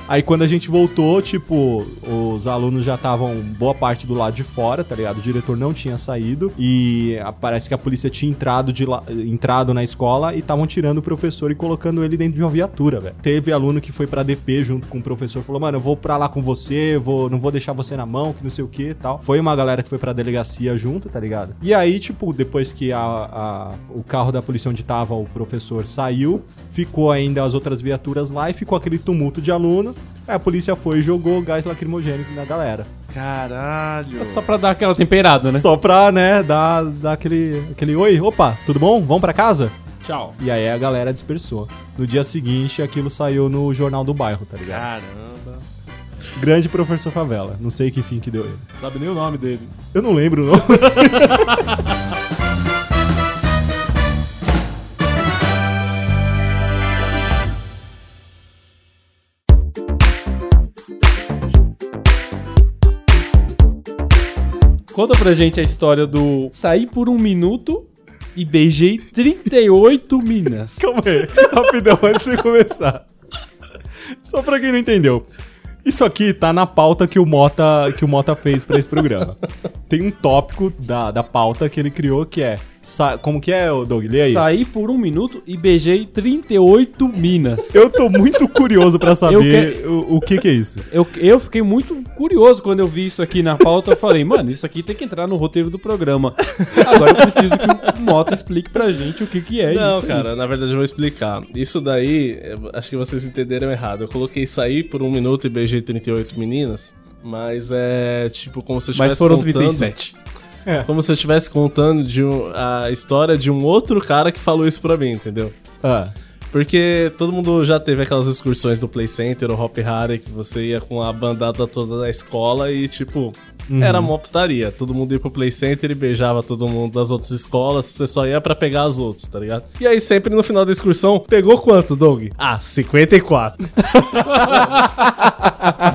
Aí quando a gente voltou, tipo, os alunos já estavam boa parte do lado de fora, tá ligado? O diretor não tinha saído e ah, parece que a polícia tinha entrado, de lá- entrado na escola e estavam tirando o professor e colocando ele dentro de uma viatura, velho. Teve aluno que foi pra DP junto com o professor, falou: "Mano, eu vou pra lá com você, vou, não vou deixar você na mão, que não sei o que, tal". Foi uma galera que foi pra delegacia junto, tá ligado? E aí, tipo, depois que a, a- o carro da polícia onde tava o professor saiu, ficou ainda as outras viaturas lá e ficou aquele tumulto de aluno. Aí a polícia foi e jogou gás lacrimogênico na galera. Caralho. Só pra dar aquela temperada, né? Só pra, né, dar, dar aquele, aquele oi, opa, tudo bom? Vamos pra casa? Tchau. E aí a galera dispersou. No dia seguinte, aquilo saiu no jornal do bairro, tá ligado? Caramba. Grande professor Favela. Não sei que fim que deu ele. Sabe nem o nome dele. Eu não lembro, não. Conta pra gente a história do saí por um minuto e beijei 38 minas. Calma aí, rapidão, antes de começar. Só pra quem não entendeu. Isso aqui tá na pauta que o Mota, que o Mota fez pra esse programa. Tem um tópico da, da pauta que ele criou que é. Sa- como que é, Doug? Lê aí. Saí por um minuto e beijei 38 minas. Eu tô muito curioso pra saber quero- o, o que que é isso. Eu, eu fiquei muito curioso quando eu vi isso aqui na pauta. Eu falei, mano, isso aqui tem que entrar no roteiro do programa. Agora eu preciso que o Mota explique pra gente o que, que é Não, isso. cara, na verdade eu vou explicar. Isso daí, acho que vocês entenderam errado. Eu coloquei sair por um minuto e beijei 38 meninas, mas é tipo como se eu estivesse Mas foram contando, 37. Como se eu estivesse contando de um- a história de um outro cara que falou isso pra mim, entendeu? Ah, Porque todo mundo já teve aquelas excursões do Play Center ou Hop Harry que você ia com a bandada toda da escola e, tipo, era mó putaria. Todo mundo ia pro Play Center e beijava todo mundo das outras escolas. Você só ia pra pegar as outras, tá ligado? E aí, sempre no final da excursão, pegou quanto, Doug? Ah, 54.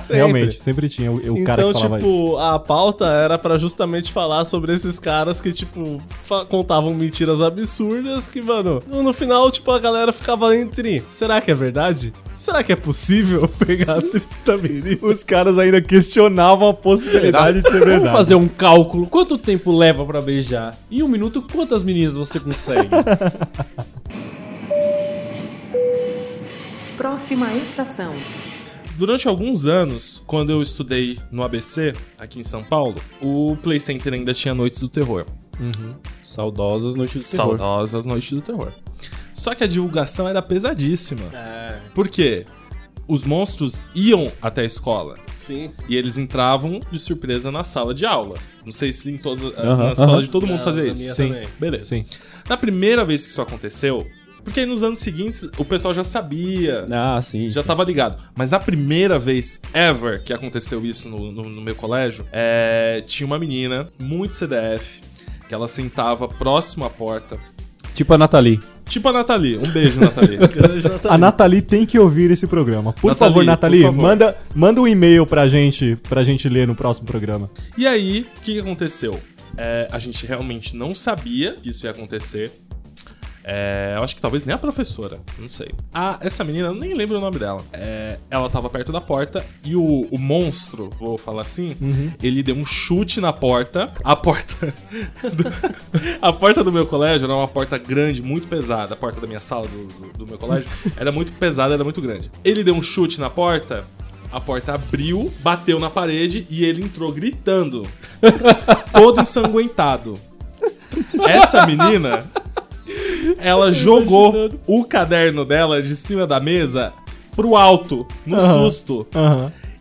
Sempre. Realmente, sempre tinha o, o cara então, que falava isso. tipo, a pauta era pra justamente falar sobre esses caras que, tipo, contavam mentiras absurdas que, mano, no, no final, tipo, a galera ficava entre, será que é verdade? Será que é possível pegar 30 meninos? Os caras ainda questionavam a possibilidade de ser Vamos verdade. fazer um cálculo. Quanto tempo leva pra beijar? Em um minuto, quantas meninas você consegue? Próxima estação. Durante alguns anos, quando eu estudei no ABC, aqui em São Paulo, o Play Center ainda tinha Noites do Terror. Saudosas noites do terror. Saudosas Noites do Terror. Só que a divulgação era pesadíssima. Por quê? Os monstros iam até a escola. Sim. E eles entravam de surpresa na sala de aula. Não sei se em todas, Aham, na escola aham. de todo mundo fazia isso. minha Sim. também. Beleza. Sim. Na primeira vez que isso aconteceu, porque aí nos anos seguintes o pessoal já sabia, Ah, sim. já sim. tava ligado. Mas na primeira vez ever que aconteceu isso no, no- no meu colégio, é, tinha uma menina, muito CDF, que ela sentava próximo à porta. Tipo a Nathalie. Tipo a Nathalie. Um beijo, Nathalie. A Nathalie tem que ouvir esse programa. Por Nathalie, favor, Nathalie, por favor. Manda, manda um e-mail pra gente, pra gente ler no próximo programa. E aí, o que, que aconteceu? É, a gente realmente não sabia que isso ia acontecer. É, eu acho que talvez nem a professora, não sei. Ah, essa menina, eu nem lembro o nome dela. É, ela tava perto da porta e o, o monstro, vou falar assim, ele deu um chute na porta. A porta. do- a porta do meu colégio era uma porta grande, muito pesada. A porta da minha sala, do, do- do meu colégio, era muito pesada, era muito grande. Ele deu um chute na porta. A porta abriu, bateu na parede e ele entrou gritando. todo ensanguentado. Essa menina, ela jogou o caderno dela de cima da mesa pro alto, no susto.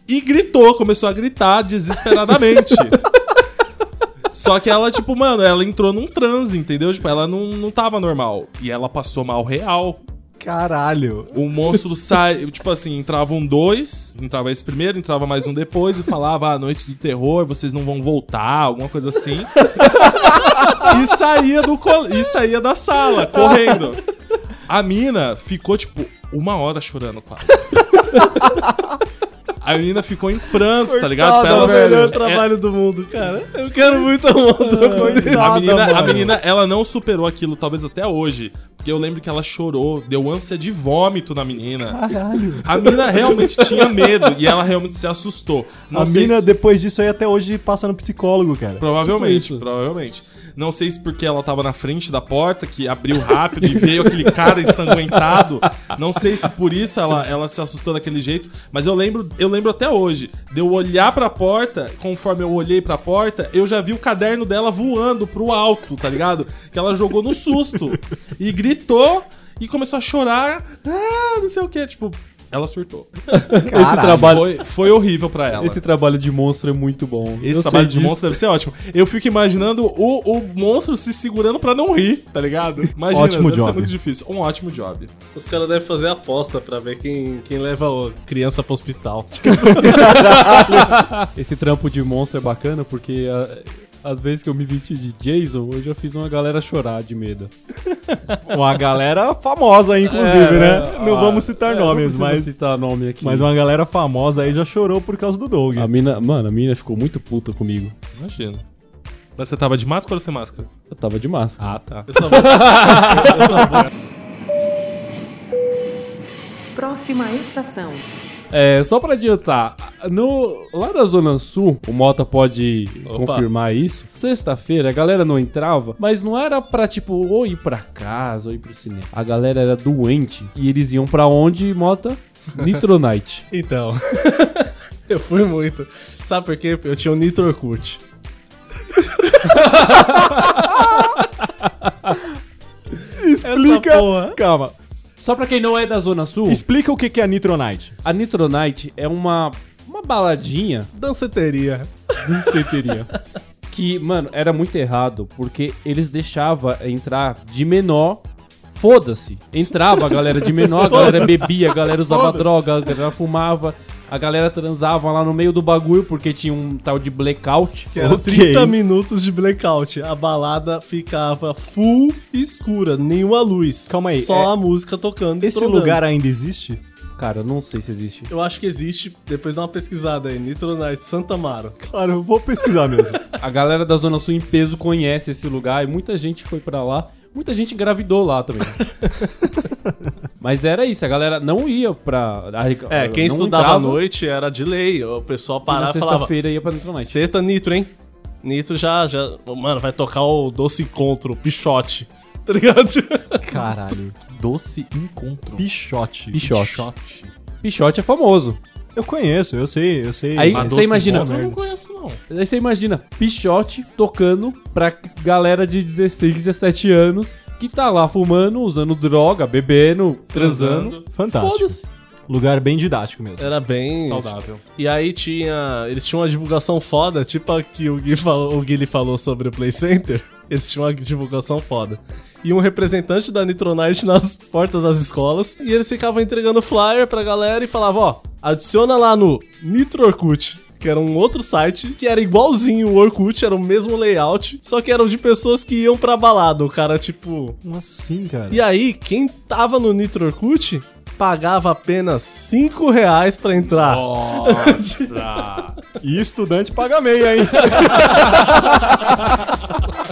E gritou, começou a gritar desesperadamente. Só que ela, tipo, mano, ela entrou num transe, entendeu? Tipo, ela não, não tava normal. E ela passou mal real. Caralho. O monstro sai, tipo assim, entravam dois, entrava esse primeiro, entrava mais um depois e falava, ah, noite do terror, vocês não vão voltar, alguma coisa assim. e saía do col... e saía da sala, correndo. A mina ficou, tipo, uma hora chorando quase. A menina ficou em pranto, tá ligado? Tipo, Coitada, É o melhor trabalho do mundo, cara. Eu quero muito a moto. A menina, a menina, ela não superou aquilo, talvez até hoje. Porque eu lembro que ela chorou, deu ânsia de vômito na menina. Caralho. A menina realmente tinha medo e ela realmente se assustou. Não a sei mina, se- depois disso aí, até hoje passa no psicólogo, cara. Provavelmente, Tipo provavelmente. Não sei se porque ela tava na frente da porta, que abriu rápido e veio aquele cara ensanguentado. Não sei se por isso ela, ela se assustou daquele jeito. Mas eu lembro, eu lembro até hoje. De eu olhar pra porta, conforme eu olhei pra porta, eu já vi o caderno dela voando pro alto, tá ligado? Que ela jogou no susto. E gritou e começou a chorar. Ah, não sei o que. Tipo, ela surtou. Esse trabalho, Foi, foi horrível pra ela. esse trabalho de monstro é muito bom. Esse Eu trabalho de disso. monstro deve ser ótimo. Eu fico imaginando o, o monstro se segurando pra não rir, tá ligado? Imagina, Ótimo deve ser job. muito difícil. Um ótimo job. Os caras devem fazer aposta pra ver quem, quem leva a criança pro hospital. Esse trampo de monstro é bacana porque ah, às vezes que eu me vesti de Jason, eu já fiz uma galera chorar de medo. Uma galera famosa aí, inclusive, É, né? é, não ah, vamos citar é, não nomes, precisa mas, citar nome aqui. mas uma galera famosa aí já chorou por causa do Doug. A mina, mano, a mina ficou muito puta comigo. Imagina. Mas você tava de máscara ou sem máscara? Eu tava de máscara. Ah, tá. Eu só vou, eu só vou Próxima estação. É, só pra adiantar, no, lá na Zona Sul, o Mota pode confirmar isso. Sexta-feira a galera não entrava, mas não era pra tipo, ou ir pra casa ou ir pro cinema. A galera era doente e eles iam pra onde, Mota? Nitronite. Então, eu fui muito. Sabe por quê? Eu tinha um Nitro Orkut. Explica. Calma. Só pra quem não é da Zona Sul, Explica o que é a Nitronite. a Nitronite é uma, uma baladinha Danceteria. danceteria. que, mano, era muito errado, porque eles deixavam entrar de menor Foda-se. Entrava a galera de menor, a galera bebia, a galera usava droga, a galera fumava, a galera transava lá no meio do bagulho porque tinha um tal de blackout. Que era Ok. 30 minutos de blackout. A balada ficava full escura, nenhuma luz. Calma aí, Só é- a música tocando. Esse estrondando. lugar ainda existe? Cara, eu não sei se existe. Eu acho que existe. Depois dá uma pesquisada aí. Nitro Night Santa Amaro. Claro, eu vou pesquisar mesmo. A galera da Zona Sul em peso conhece esse lugar e muita gente foi pra lá. Muita gente engravidou lá também. Mas era isso, a galera não ia pra. É, quem estudava à noite era de lei. O pessoal e na parava e falava. sexta-feira ia pra Nitro Night. Sexta Nitro, hein? Nitro já, já. Mano, vai tocar o Doce Encontro, o Pichote. Tá ligado? Caralho. Doce encontro. Pichote. Pichote. Pichote é famoso. Eu conheço, eu sei, eu sei. Aí você imagina. eu não conheço, não. Aí você imagina Pichote tocando pra galera de 16, 17 anos que tá lá fumando, usando droga, bebendo, transando. Fantástico. Lugar bem didático mesmo. Era bem. Saudável. E aí tinha. Eles tinham uma divulgação foda, tipo a que o Gui falou, o Guilherme falou sobre o Play Center. Eles tinham uma divulgação foda. E um representante da Nitronite nas portas das escolas. E eles ficavam entregando flyer pra galera e falavam, ó, adiciona lá no Nitro Orkut. Que era um outro site que era igualzinho o Orkut, era o mesmo layout, só que eram de pessoas que iam pra balada. O cara, tipo, Como assim, cara? e aí, quem tava no Nitro Orkut pagava apenas 5 reais pra entrar. Nossa! E estudante paga meia, hein?